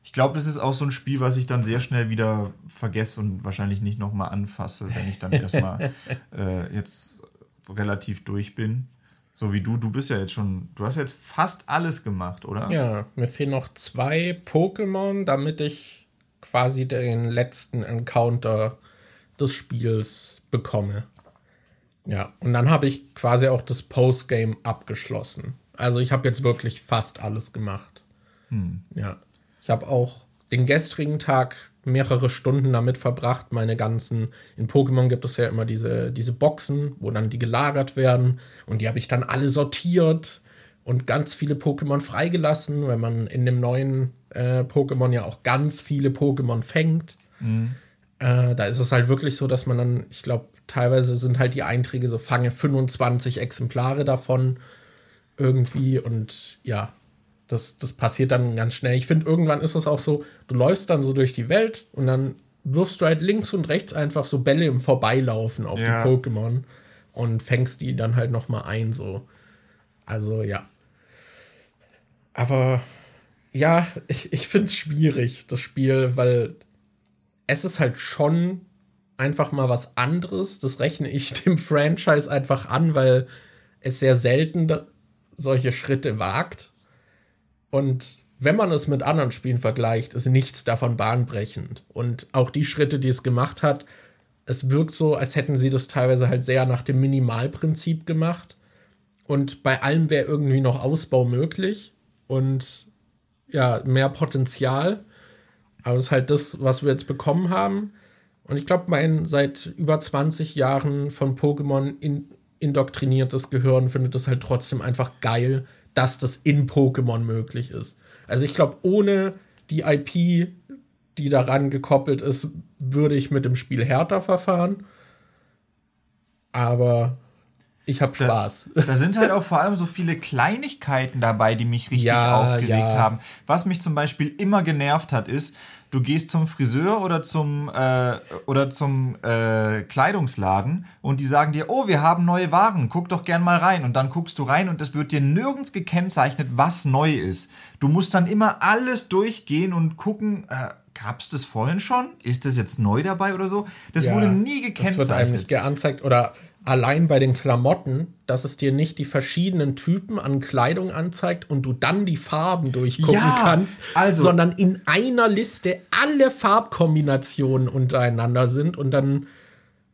ich glaube, das ist auch so ein Spiel, was ich dann sehr schnell wieder vergesse und wahrscheinlich nicht nochmal anfasse, wenn ich dann erstmal äh, jetzt relativ durch bin. So wie du, du bist ja jetzt schon, du hast jetzt fast alles gemacht, oder? Ja, mir fehlen noch zwei Pokémon, damit ich quasi den letzten Encounter des Spiels bekomme. Ja, und dann habe ich quasi auch das Postgame abgeschlossen. Also ich habe jetzt wirklich fast alles gemacht. Hm. Ja. Ich habe auch den gestrigen Tag mehrere Stunden damit verbracht, meine ganzen. In Pokémon gibt es ja immer diese, diese Boxen, wo dann die gelagert werden. Und die habe ich dann alle sortiert und ganz viele Pokémon freigelassen, weil man in dem neuen äh, Pokémon ja auch ganz viele Pokémon fängt. Mhm. Äh, da ist es halt wirklich so, dass man dann, ich glaube, teilweise sind halt die Einträge so, fange 25 Exemplare davon irgendwie und ja, das, das passiert dann ganz schnell. Ich finde, irgendwann ist es auch so, du läufst dann so durch die Welt und dann wirfst du halt links und rechts einfach so Bälle im Vorbeilaufen auf ja. die Pokémon und fängst die dann halt noch mal ein, so. Also, ja. Aber, ja, ich, ich finde es schwierig, das Spiel, weil es ist halt schon einfach mal was anderes. Das rechne ich dem Franchise einfach an, weil es sehr selten solche Schritte wagt. Und wenn man es mit anderen Spielen vergleicht, ist nichts davon bahnbrechend. Und auch die Schritte, die es gemacht hat, es wirkt so, als hätten sie das teilweise halt sehr nach dem Minimalprinzip gemacht. Und bei allem wäre irgendwie noch Ausbau möglich und ja, mehr Potenzial. Aber es ist halt das, was wir jetzt bekommen haben. Und ich glaube, mein seit über 20 Jahren von Pokémon in, indoktriniertes Gehirn findet es halt trotzdem einfach geil, dass das in Pokémon möglich ist. Also ich glaube, ohne die IP, die daran gekoppelt ist, würde ich mit dem Spiel härter verfahren. Aber ich habe Spaß. Da, da, sind halt auch vor allem so viele Kleinigkeiten dabei, die mich richtig ja, aufgeregt ja. haben. Was mich zum Beispiel immer genervt hat, ist, du gehst zum Friseur oder zum, äh, oder zum äh, Kleidungsladen und die sagen dir, oh, wir haben neue Waren, guck doch gern mal rein. Und dann guckst du rein und es wird dir nirgends gekennzeichnet, was neu ist. Du musst dann immer alles durchgehen und gucken, äh, gab es das vorhin schon? Ist das jetzt neu dabei oder so? Das ja, wurde nie gekennzeichnet. Das wird einem nicht geanzeigt oder allein bei den Klamotten, dass es dir nicht die verschiedenen Typen an Kleidung anzeigt und du dann die Farben durchgucken ja, kannst, also, sondern in einer Liste alle Farbkombinationen untereinander sind und dann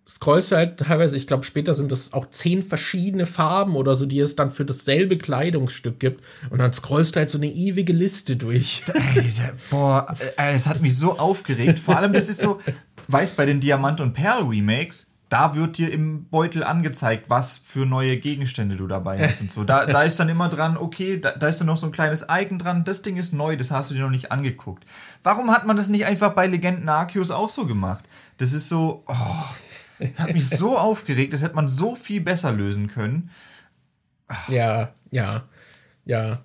scrollst du halt teilweise, ich glaube, später sind das auch zehn verschiedene Farben oder so, die es dann für dasselbe Kleidungsstück gibt. Und dann scrollst du halt so eine ewige Liste durch. Ey, der, boah, äh, es hat mich so aufgeregt. Vor allem, das ist so, weißt bei den Diamant- und Perl-Remakes, da wird dir im Beutel angezeigt, was für neue Gegenstände du dabei hast und so. Da, da ist dann immer dran, okay, da, da ist dann noch so ein kleines Icon dran, das Ding ist neu, das hast du dir noch nicht angeguckt. Warum hat man das nicht einfach bei Legenden Arceus auch so gemacht? Das ist so, oh, hat mich so aufgeregt, das hätte man so viel besser lösen können. Ja, ja, ja.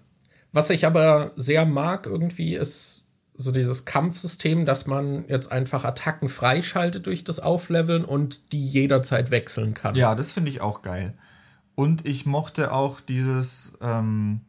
Was ich aber sehr mag irgendwie ist so dieses Kampfsystem, dass man jetzt einfach Attacken freischaltet durch das Aufleveln und die jederzeit wechseln kann. Ja, das finde ich auch geil. Und ich mochte auch dieses, ähm,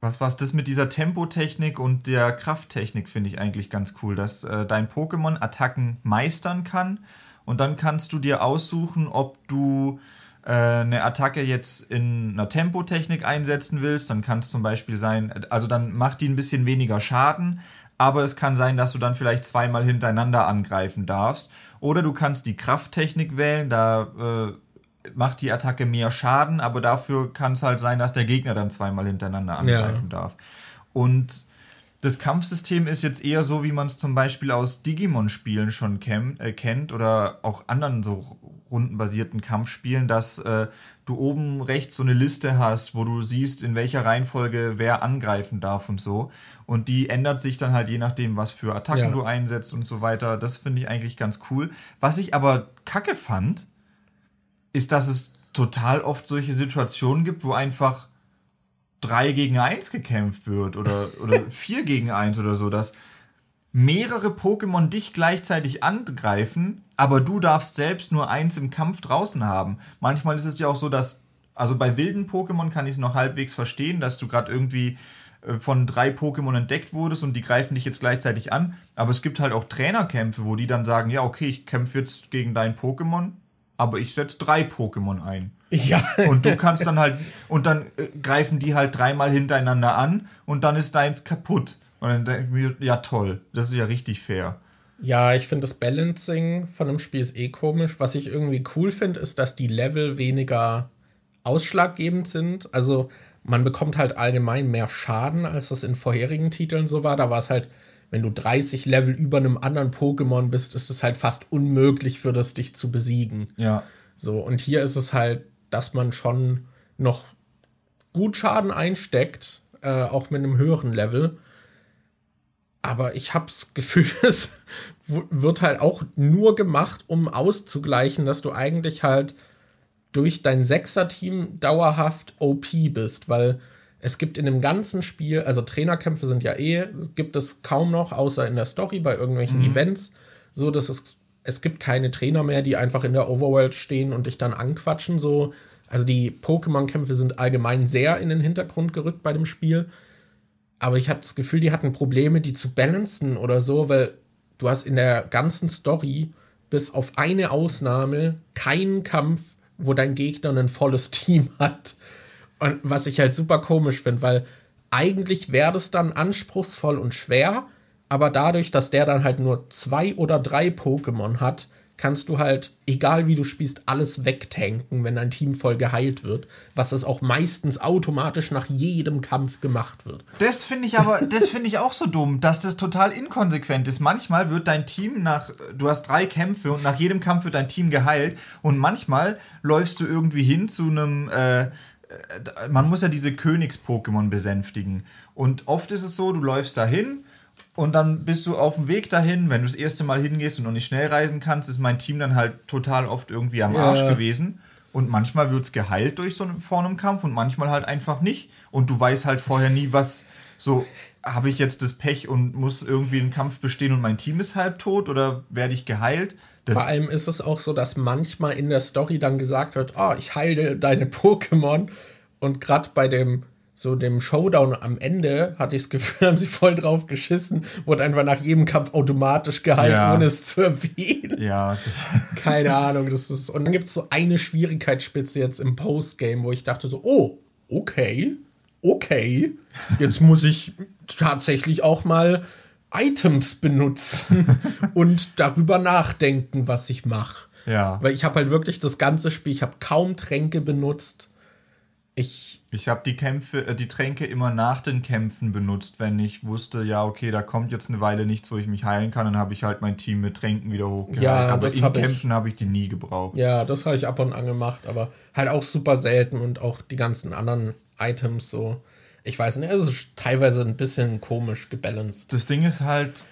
was war's, das mit dieser Tempotechnik und der Krafttechnik finde ich eigentlich ganz cool, dass äh, dein Pokémon Attacken meistern kann und dann kannst du dir aussuchen, ob du eine Attacke jetzt in einer Tempotechnik einsetzen willst, dann kann es zum Beispiel sein, also dann macht die ein bisschen weniger Schaden, aber es kann sein, dass du dann vielleicht zweimal hintereinander angreifen darfst. Oder du kannst die Krafttechnik wählen, da äh, macht die Attacke mehr Schaden, aber dafür kann es halt sein, dass der Gegner dann zweimal hintereinander angreifen ja. darf. Und das Kampfsystem ist jetzt eher so, wie man es zum Beispiel aus Digimon-Spielen schon äh, kennt oder auch anderen so rundenbasierten Kampfspielen, dass äh, du oben rechts so eine Liste hast, wo du siehst, in welcher Reihenfolge wer angreifen darf und so. Und die ändert sich dann halt je nachdem, was für Attacken ja. du einsetzt und so weiter. Das finde ich eigentlich ganz cool. Was ich aber kacke fand, ist, dass es total oft solche Situationen gibt, wo einfach 3 gegen 1 gekämpft wird oder, oder 4 gegen 1 oder so, dass mehrere Pokémon dich gleichzeitig angreifen, aber du darfst selbst nur eins im Kampf draußen haben. Manchmal ist es ja auch so, dass, also bei wilden Pokémon kann ich es noch halbwegs verstehen, dass du gerade irgendwie äh, von drei Pokémon entdeckt wurdest und die greifen dich jetzt gleichzeitig an. Aber es gibt halt auch Trainerkämpfe, wo die dann sagen, ja, okay, ich kämpfe jetzt gegen dein Pokémon, aber ich setze drei Pokémon ein. Ja. Und du kannst dann halt, und dann äh, greifen die halt dreimal hintereinander an und dann ist deins kaputt. Und dann denke ich mir, ja toll, das ist ja richtig fair. Ja, ich finde das Balancing von einem Spiel ist eh komisch. Was ich irgendwie cool finde, ist, dass die Level weniger ausschlaggebend sind. Also man bekommt halt allgemein mehr Schaden, als das in vorherigen Titeln so war. Da war es halt, wenn du 30 Level über einem anderen Pokémon bist, ist es halt fast unmöglich für das, dich zu besiegen. Ja. So, und hier ist es halt, dass man schon noch gut Schaden einsteckt, äh, auch mit einem höheren Level. Aber ich habe das Gefühl, es wird halt auch nur gemacht, um auszugleichen, dass du eigentlich halt durch dein Sechser-Team dauerhaft OP bist, weil es gibt in dem ganzen Spiel, also Trainerkämpfe sind ja eh, gibt es kaum noch, außer in der Story bei irgendwelchen mhm. Events, so dass es es gibt keine Trainer mehr, die einfach in der Overworld stehen und dich dann anquatschen. So. Also die Pokémon-Kämpfe sind allgemein sehr in den Hintergrund gerückt bei dem Spiel. Aber ich hatte das Gefühl, die hatten Probleme, die zu balancen oder so, weil du hast in der ganzen Story bis auf eine Ausnahme keinen Kampf, wo dein Gegner ein volles Team hat. Und was ich halt super komisch finde, weil eigentlich wäre das dann anspruchsvoll und schwer, aber dadurch, dass der dann halt nur zwei oder drei Pokémon hat, kannst du halt, egal wie du spielst, alles wegtanken, wenn dein Team voll geheilt wird, was es auch meistens automatisch nach jedem Kampf gemacht wird. Das finde ich aber, das finde ich auch so dumm, dass das total inkonsequent ist. Manchmal wird dein Team nach, du hast drei Kämpfe und nach jedem Kampf wird dein Team geheilt und manchmal läufst du irgendwie hin zu einem, äh, man muss ja diese Königs-Pokémon besänftigen. Und oft ist es so, du läufst dahin und dann bist du auf dem Weg dahin, wenn du das erste Mal hingehst und noch nicht schnell reisen kannst, ist mein Team dann halt total oft irgendwie am Arsch ja. gewesen. Und manchmal wird es geheilt durch so einen, vor einem Kampf und manchmal halt einfach nicht. Und du weißt halt vorher nie, was so, habe ich jetzt das Pech und muss irgendwie einen Kampf bestehen und mein Team ist halb tot oder werde ich geheilt? Das Vor allem ist es auch so, dass manchmal in der Story dann gesagt wird, oh, ich heile deine Pokémon. Und gerade bei dem so dem Showdown am Ende hatte ich das Gefühl, haben sie voll drauf geschissen, wurde einfach nach jedem Kampf automatisch gehalten, ja. ohne es zu erwähnen. Ja. Keine Ahnung, das ist. Und dann gibt es so eine Schwierigkeitsspitze jetzt im Postgame, wo ich dachte so, oh, okay, okay, jetzt muss ich tatsächlich auch mal Items benutzen und darüber nachdenken, was ich mache. Ja. Weil ich habe halt wirklich das ganze Spiel, ich habe kaum Tränke benutzt. Ich. Ich habe die Kämpfe, äh, die Tränke immer nach den Kämpfen benutzt, wenn ich wusste, ja, okay, da kommt jetzt eine Weile nichts, wo ich mich heilen kann, dann habe ich halt mein Team mit Tränken wieder hochgehalten. Ja, aber in hab Kämpfen habe ich die nie gebraucht. Ja, das habe ich ab und an gemacht, aber halt auch super selten und auch die ganzen anderen Items so. Ich weiß nicht, es ist teilweise ein bisschen komisch gebalanced. Das Ding ist halt,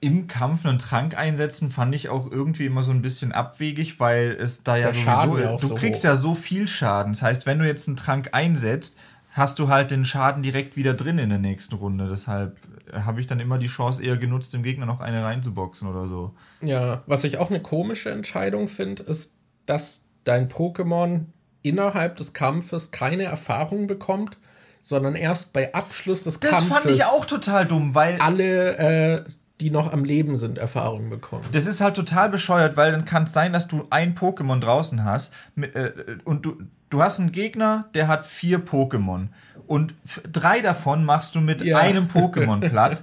im Kampf einen Trank einsetzen, fand ich auch irgendwie immer so ein bisschen abwegig, weil es da ja Der sowieso. ja du so kriegst hoch. ja so viel Schaden. Das heißt, wenn du jetzt einen Trank einsetzt, hast du halt den Schaden direkt wieder drin in der nächsten Runde. Deshalb habe ich dann immer die Chance eher genutzt, dem Gegner noch eine reinzuboxen oder so. Ja, was ich auch eine komische Entscheidung finde, ist, dass dein Pokémon innerhalb des Kampfes keine Erfahrung bekommt, sondern erst bei Abschluss des Das Kampfes fand ich auch total dumm, weil alle, äh, die noch am Leben sind, Erfahrung bekommen. Das ist halt total bescheuert, weil dann kann es sein, dass du ein Pokémon draußen hast mit, äh, und du, du hast einen Gegner, der hat vier Pokémon und drei davon machst du mit Ja. einem Pokémon platt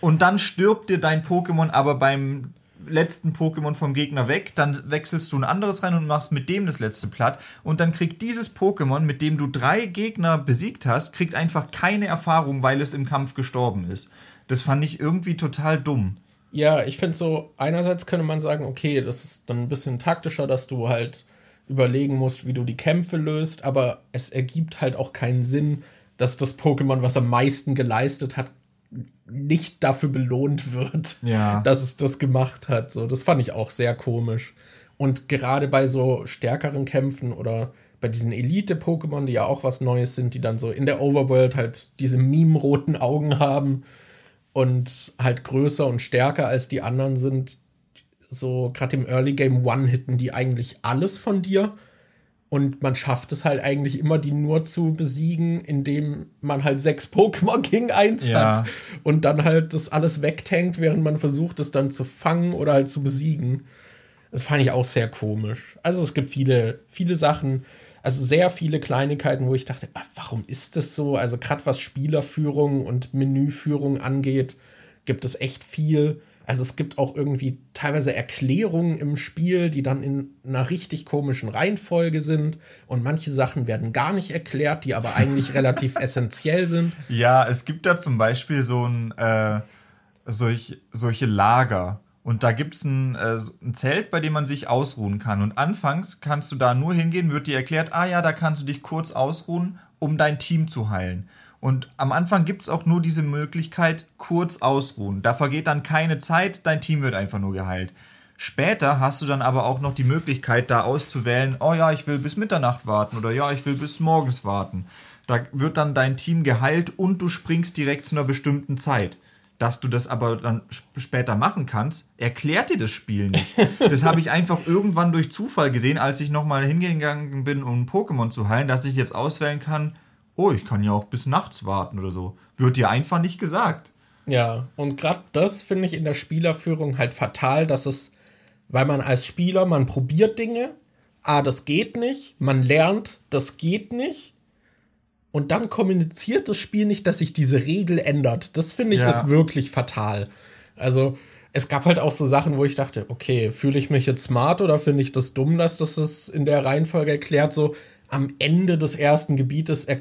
und dann stirbt dir dein Pokémon aber beim letzten Pokémon vom Gegner weg, dann wechselst du ein anderes rein und machst mit dem das letzte platt und dann kriegt dieses Pokémon, mit dem du drei Gegner besiegt hast, kriegt einfach keine Erfahrung, weil es im Kampf gestorben ist. Das fand ich irgendwie total dumm. Ja, ich finde so, einerseits könnte man sagen, okay, das ist dann ein bisschen taktischer, dass du halt überlegen musst, wie du die Kämpfe löst, aber es ergibt halt auch keinen Sinn, dass das Pokémon, was am meisten geleistet hat, nicht dafür belohnt wird, Ja. dass es das gemacht hat. So, das fand ich auch sehr komisch. Und gerade bei so stärkeren Kämpfen oder bei diesen Elite-Pokémon, die ja auch was Neues sind, die dann so in der Overworld halt diese meme-roten Augen haben und halt größer und stärker als die anderen sind, so gerade im Early Game One-Hitten die eigentlich alles von dir. Und man schafft es halt eigentlich immer, die nur zu besiegen, indem man halt sechs Pokémon gegen eins Ja. hat. Und dann halt das alles wegtankt, während man versucht, es dann zu fangen oder halt zu besiegen. Das fand ich auch sehr komisch. Also es gibt viele, viele Sachen, also sehr viele Kleinigkeiten, wo ich dachte, ah, warum ist das so? Also gerade was Spielerführung und Menüführung angeht, gibt es echt viel. Also es gibt auch irgendwie teilweise Erklärungen im Spiel, die dann in einer richtig komischen Reihenfolge sind. Und manche Sachen werden gar nicht erklärt, die aber eigentlich relativ essentiell sind. Ja, es gibt da zum Beispiel so ein, äh, solch, solche Lager. Und da gibt es ein, äh, ein Zelt, bei dem man sich ausruhen kann. Und anfangs kannst du da nur hingehen, wird dir erklärt, ah ja, da kannst du dich kurz ausruhen, um dein Team zu heilen. Und am Anfang gibt es auch nur diese Möglichkeit, kurz ausruhen. Da vergeht dann keine Zeit, dein Team wird einfach nur geheilt. Später hast du dann aber auch noch die Möglichkeit, da auszuwählen, oh ja, ich will bis Mitternacht warten oder ja, ich will bis morgens warten. Da wird dann dein Team geheilt und du springst direkt zu einer bestimmten Zeit. Dass du das aber dann sp- später machen kannst, erklärt dir das Spiel nicht. Das habe ich einfach irgendwann durch Zufall gesehen, als ich nochmal hingegangen bin, um Pokémon zu heilen, dass ich jetzt auswählen kann, oh, ich kann ja auch bis nachts warten oder so. Wird dir einfach nicht gesagt. Ja, und gerade das finde ich in der Spielerführung halt fatal, dass es, weil man als Spieler, man probiert Dinge, ah, das geht nicht, man lernt, das geht nicht. Und dann kommuniziert das Spiel nicht, dass sich diese Regel ändert. Das finde ich Ja. ist wirklich fatal. Also, es gab halt auch so Sachen, wo ich dachte, okay, fühle ich mich jetzt smart oder finde ich das dumm, dass das es in der Reihenfolge erklärt? So, am Ende des ersten Gebietes er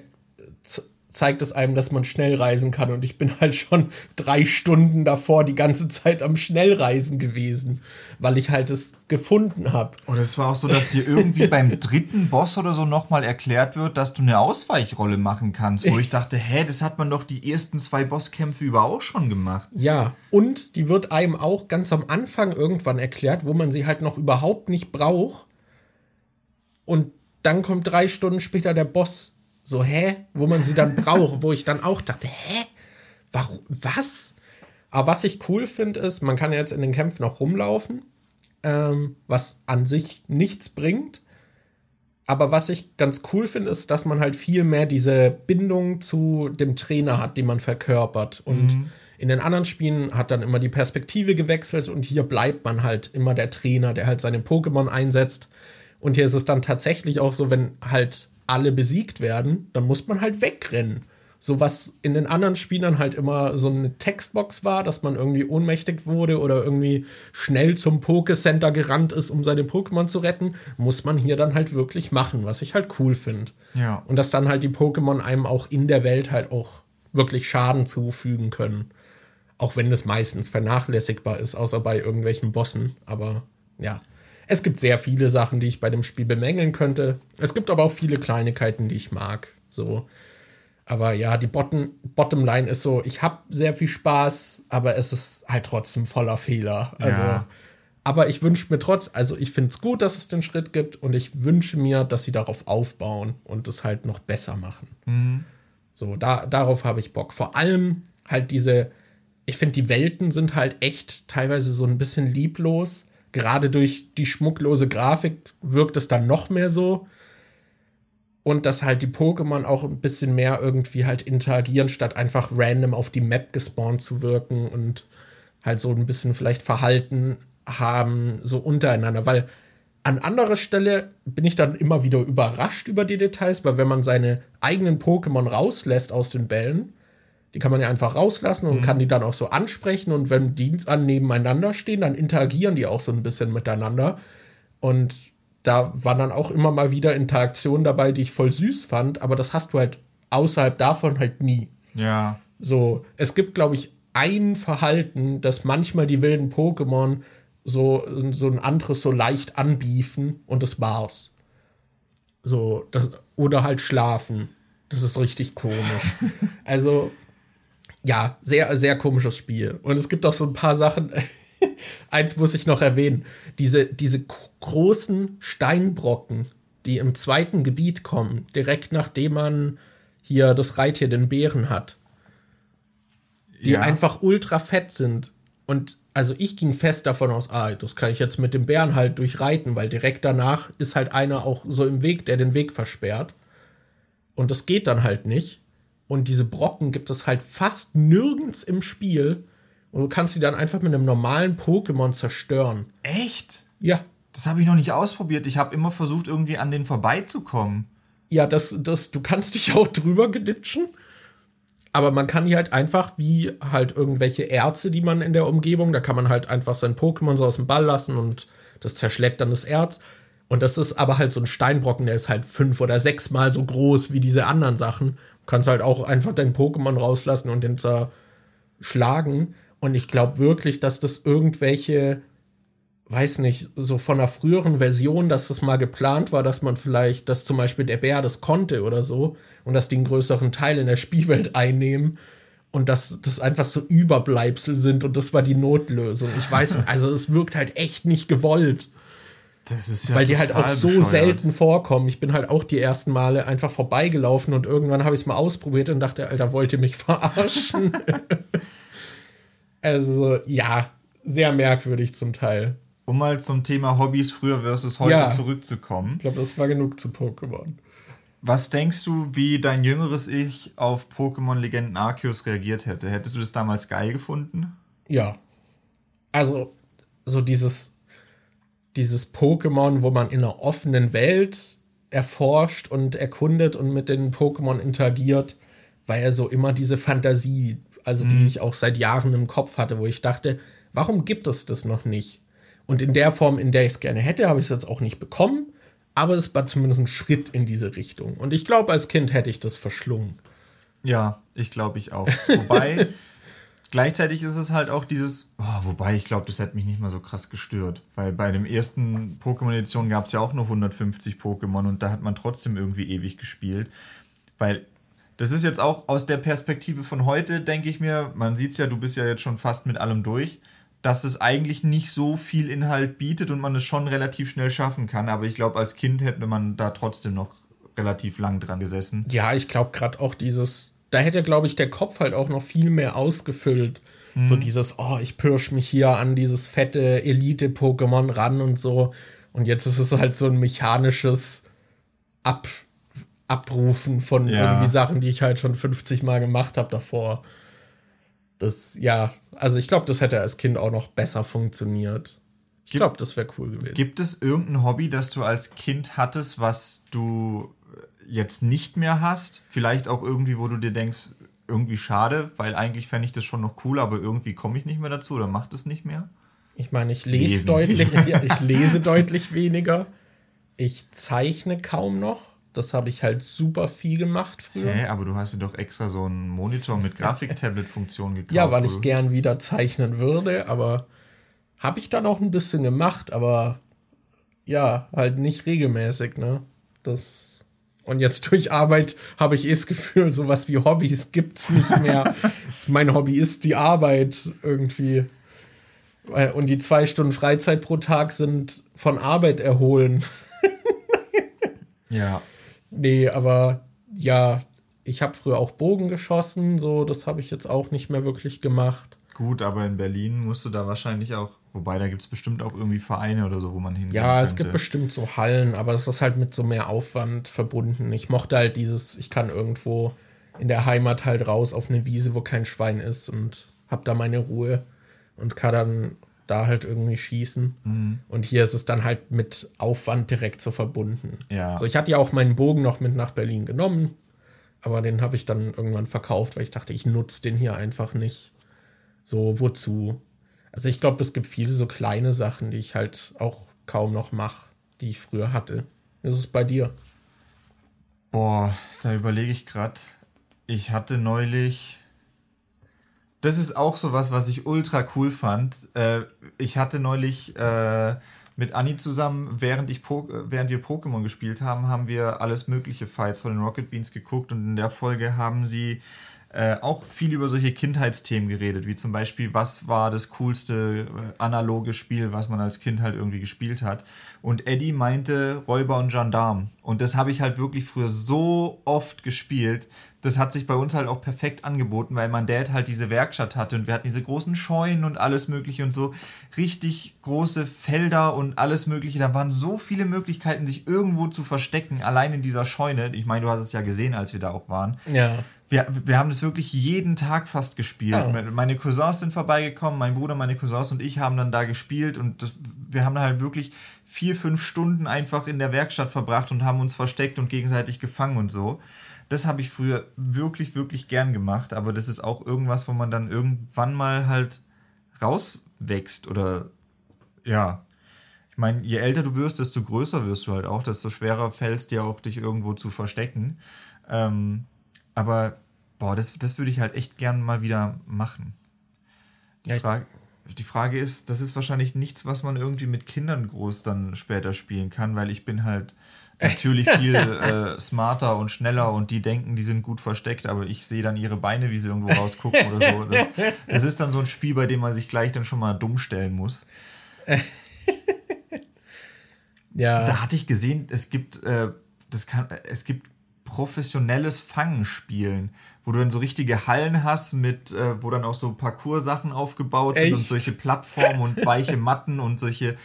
zeigt es einem, dass man schnell reisen kann. Und ich bin halt schon drei Stunden davor die ganze Zeit am Schnellreisen gewesen, weil ich halt es gefunden habe. Und es war auch so, dass dir irgendwie beim dritten Boss oder so nochmal erklärt wird, dass du eine Ausweichrolle machen kannst. Wo ich dachte, hä, das hat man doch die ersten zwei Bosskämpfe über auch schon gemacht. Ja, und die wird einem auch ganz am Anfang irgendwann erklärt, wo man sie halt noch überhaupt nicht braucht. Und dann kommt drei Stunden später der Boss. So, hä? Wo man sie dann braucht, wo ich dann auch dachte, hä? Warum? Was? Aber was ich cool finde, ist, man kann ja jetzt in den Kämpfen noch rumlaufen, ähm, was an sich nichts bringt. Aber was ich ganz cool finde, ist, dass man halt viel mehr diese Bindung zu dem Trainer hat, die man verkörpert. Und in den anderen Spielen hat dann immer die Perspektive gewechselt und hier bleibt man halt immer der Trainer, der halt seine Pokémon einsetzt. Und hier ist es dann tatsächlich auch so, wenn halt alle besiegt werden, dann muss man halt wegrennen. So was in den anderen Spielern halt immer so eine Textbox war, dass man irgendwie ohnmächtig wurde oder irgendwie schnell zum Pokécenter gerannt ist, um seine Pokémon zu retten, muss man hier dann halt wirklich machen, was ich halt cool finde. Ja. Und dass dann halt die Pokémon einem auch in der Welt halt auch wirklich Schaden zufügen können. Auch wenn das meistens vernachlässigbar ist, außer bei irgendwelchen Bossen. Aber ja, es gibt sehr viele Sachen, die ich bei dem Spiel bemängeln könnte. Es gibt aber auch viele Kleinigkeiten, die ich mag. So. Aber ja, die Bottom, Bottomline ist so, ich habe sehr viel Spaß, aber es ist halt trotzdem voller Fehler. Also, Ja. aber ich wünsche mir trotz, also ich finde es gut, dass es den Schritt gibt und ich wünsche mir, dass sie darauf aufbauen und es halt noch besser machen. So, da, darauf habe ich Bock. Vor allem halt diese, ich finde, die Welten sind halt echt teilweise so ein bisschen lieblos. Gerade durch die schmucklose Grafik wirkt es dann noch mehr so. Und dass halt die Pokémon auch ein bisschen mehr irgendwie halt interagieren, statt einfach random auf die Map gespawnt zu wirken und halt so ein bisschen vielleicht Verhalten haben, so untereinander. Weil an anderer Stelle bin ich dann immer wieder überrascht über die Details, weil wenn man seine eigenen Pokémon rauslässt aus den Bällen, die kann man ja einfach rauslassen und kann die dann auch so ansprechen und wenn die dann nebeneinander stehen, dann interagieren die auch so ein bisschen miteinander. Und da waren dann auch immer mal wieder Interaktionen dabei, die ich voll süß fand, aber das hast du halt außerhalb davon halt nie. Ja. So, es gibt, glaube ich, ein Verhalten, dass manchmal die wilden Pokémon so, so ein anderes so leicht anbiefen und das war's. So, das, oder halt schlafen. Das ist richtig komisch. also, ja, sehr, sehr komisches Spiel. Und es gibt auch so ein paar Sachen. Eins muss ich noch erwähnen. Diese, diese großen Steinbrocken, die im zweiten Gebiet kommen, direkt nachdem man hier das Reittier, den Bären hat die ja. einfach ultra fett sind. Und also ich ging fest davon aus, ah, das kann ich jetzt mit dem Bären halt durchreiten, weil direkt danach ist halt einer auch so im Weg, der den Weg versperrt. Und das geht dann halt nicht. Und diese Brocken gibt es halt fast nirgends im Spiel. Und du kannst sie dann einfach mit einem normalen Pokémon zerstören. Echt? Ja. Das habe ich noch nicht ausprobiert. Ich habe immer versucht, irgendwie an den vorbeizukommen. Ja, das, das, du kannst dich auch drüber geditschen. Aber man kann die halt einfach, wie halt irgendwelche Erze, die man in der Umgebung, da kann man halt einfach sein Pokémon so aus dem Ball lassen und das zerschlägt dann das Erz. Und das ist aber halt so ein Steinbrocken, der ist halt fünf oder sechs Mal so groß wie diese anderen Sachen. Du kannst halt auch einfach dein Pokémon rauslassen und den zerschlagen. Und ich glaube wirklich, dass das irgendwelche weiß nicht, so von einer früheren Version, dass das mal geplant war, dass man vielleicht, dass zum Beispiel der Bär das konnte oder so und dass die einen größeren Teil in der Spielwelt einnehmen und dass das einfach so Überbleibsel sind und das war die Notlösung. Ich weiß, also es wirkt halt echt nicht gewollt, ja weil die halt auch so bescheuert. selten vorkommen. Ich bin halt auch die ersten Male einfach vorbeigelaufen und irgendwann habe ich es mal ausprobiert und dachte, Alter, wollt ihr mich verarschen? also ja, sehr merkwürdig zum Teil. Um mal zum Thema Hobbys früher versus heute Ja. zurückzukommen. Ich glaube, das war genug zu Pokémon. Was denkst du, wie dein jüngeres Ich auf Pokémon Legenden Arceus reagiert hätte? Hättest du das damals geil gefunden? Ja. Also, so dieses, dieses Pokémon, wo man in einer offenen Welt erforscht und erkundet und mit den Pokémon interagiert, war ja so immer diese Fantasie, also die ich auch seit Jahren im Kopf hatte, wo ich dachte, warum gibt es das noch nicht? Und in der Form, in der ich es gerne hätte, habe ich es jetzt auch nicht bekommen, aber es war zumindest ein Schritt in diese Richtung. Und ich glaube, als Kind hätte ich das verschlungen. Ja, ich glaube ich auch. Wobei, gleichzeitig ist es halt auch dieses, oh, wobei ich glaube, das hätte mich nicht mal so krass gestört. Weil bei dem ersten Pokémon-Edition gab es ja auch nur 150 Pokémon und da hat man trotzdem irgendwie ewig gespielt. Weil das ist jetzt auch aus der Perspektive von heute, denke ich mir, man sieht es ja, du bist ja jetzt schon fast mit allem durch, dass es eigentlich nicht so viel Inhalt bietet und man es schon relativ schnell schaffen kann. Aber ich glaube, als Kind hätte man da trotzdem noch relativ lang dran gesessen. Ja, ich glaube gerade auch dieses, da hätte, glaube ich, der Kopf halt auch noch viel mehr ausgefüllt. So dieses, oh, ich pirsch mich hier an dieses fette Elite-Pokémon ran und so. Und jetzt ist es halt so ein mechanisches Ab Abrufen von Ja. irgendwie Sachen, die ich halt schon 50 Mal gemacht habe davor. Das, ja, also ich glaube, das hätte als Kind auch noch besser funktioniert. Ich glaube, das wäre cool gewesen. Gibt es irgendein Hobby, das du als Kind hattest, was du jetzt nicht mehr hast? Vielleicht auch irgendwie, wo du dir denkst, irgendwie schade, weil eigentlich fände ich das schon noch cool, aber irgendwie komme ich nicht mehr dazu oder macht es nicht mehr? Ich meine, ich lese Lesen. deutlich, ich lese deutlich weniger. Ich zeichne kaum noch. Das habe ich halt super viel gemacht früher. Hä, aber du hast dir doch extra so einen Monitor mit Grafik-Tablet-Funktion gekauft. Ja, weil ich gern wieder zeichnen würde, aber habe ich dann auch ein bisschen gemacht, aber ja, halt nicht regelmäßig, ne? Das und jetzt durch Arbeit habe ich eh das Gefühl, sowas wie Hobbys gibt's nicht mehr. mein Hobby ist die Arbeit irgendwie. Und die zwei Stunden Freizeit pro Tag sind von Arbeit erholen. ja. Nee, aber ja, ich habe früher auch Bogen geschossen, so, das habe ich jetzt auch nicht mehr wirklich gemacht. Gut, aber in Berlin musst du da wahrscheinlich auch, wobei da gibt es bestimmt auch irgendwie Vereine oder so, wo man hingeht. Ja, es gibt bestimmt so Hallen, aber es ist halt mit so mehr Aufwand verbunden. Ich mochte halt dieses, ich kann irgendwo in der Heimat halt raus auf eine Wiese, wo kein Schwein ist und hab da meine Ruhe und kann dann da halt irgendwie schießen. Mhm. Und hier ist es dann halt mit Aufwand direkt so verbunden. Ja. Also ich hatte ja auch meinen Bogen noch mit nach Berlin genommen, aber den habe ich dann irgendwann verkauft, weil ich dachte, ich nutze den hier einfach nicht. So, wozu? Also ich glaube, es gibt viele so kleine Sachen, die ich halt auch kaum noch mache, die ich früher hatte. Wie ist es bei dir? Boah, da überlege ich gerade. Ich hatte neulich. Das ist auch so was, was ich ultra cool fand. Äh, ich hatte neulich äh, mit Anni zusammen, während, ich po während wir Pokémon gespielt haben, haben wir alles mögliche Fights von den Rocket Beans geguckt und in der Folge haben sie äh, auch viel über solche Kindheitsthemen geredet, wie zum Beispiel, was war das coolste äh, analoge Spiel, was man als Kind halt irgendwie gespielt hat. Und Eddie meinte Räuber und Gendarm. Und das habe ich halt wirklich früher so oft gespielt. Das hat sich bei uns halt auch perfekt angeboten, weil mein Dad halt diese Werkstatt hatte und wir hatten diese großen Scheunen und alles Mögliche und so richtig große Felder und alles Mögliche. Da waren so viele Möglichkeiten, sich irgendwo zu verstecken, allein in dieser Scheune. Ich meine, du hast es ja gesehen, als wir da auch waren. Ja wir, wir haben das wirklich jeden Tag fast gespielt. Oh. Meine Cousins sind vorbeigekommen, mein Bruder, meine Cousins und ich haben dann da gespielt und das, wir haben halt wirklich vier, fünf Stunden einfach in der Werkstatt verbracht und haben uns versteckt und gegenseitig gefangen und so. Das habe ich früher wirklich, wirklich gern gemacht, aber das ist auch irgendwas, wo man dann irgendwann mal halt rauswächst oder ja. Ich meine, je älter du wirst, desto größer wirst du halt auch, desto schwerer fällst dir auch, dich irgendwo zu verstecken. Ähm, aber, boah, das, das würde ich halt echt gern mal wieder machen. Die, ja, Frage, die Frage ist, das ist wahrscheinlich nichts, was man irgendwie mit Kindern groß dann später spielen kann, weil ich bin halt natürlich viel äh, smarter und schneller und die denken, die sind gut versteckt, aber ich sehe dann ihre Beine, wie sie irgendwo rausgucken oder so. Das, das, ist dann so ein Spiel, bei dem man sich gleich dann schon mal dumm stellen muss. ja. Da hatte ich gesehen, es gibt, äh, das kann, es gibt professionelles Fangen spielen, wo du dann so richtige Hallen hast, mit, äh, wo dann auch so Parcours-Sachen aufgebaut Echt? sind und solche Plattformen und weiche Matten und solche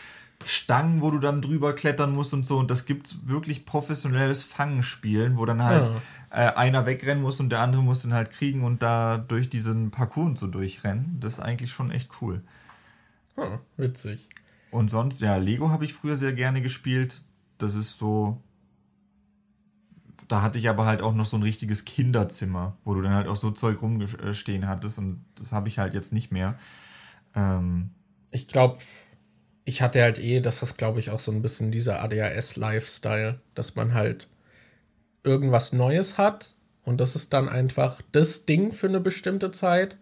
Stangen, wo du dann drüber klettern musst und so. Und das gibt wirklich professionelles Fangen spielen, wo dann halt ja. äh, einer wegrennen muss und der andere muss den halt kriegen und da durch diesen Parcours und so durchrennen. Das ist eigentlich schon echt cool. Hm, witzig. Und sonst, ja, Lego habe ich früher sehr gerne gespielt. Das ist so da hatte ich aber halt auch noch so ein richtiges Kinderzimmer, wo du dann halt auch so Zeug rumstehen hattest und das habe ich halt jetzt nicht mehr. Ähm, ich glaube, ich hatte halt eh, das ist glaube ich auch so ein bisschen dieser ADHS-Lifestyle, dass man halt irgendwas Neues hat und das ist dann einfach das Ding für eine bestimmte Zeit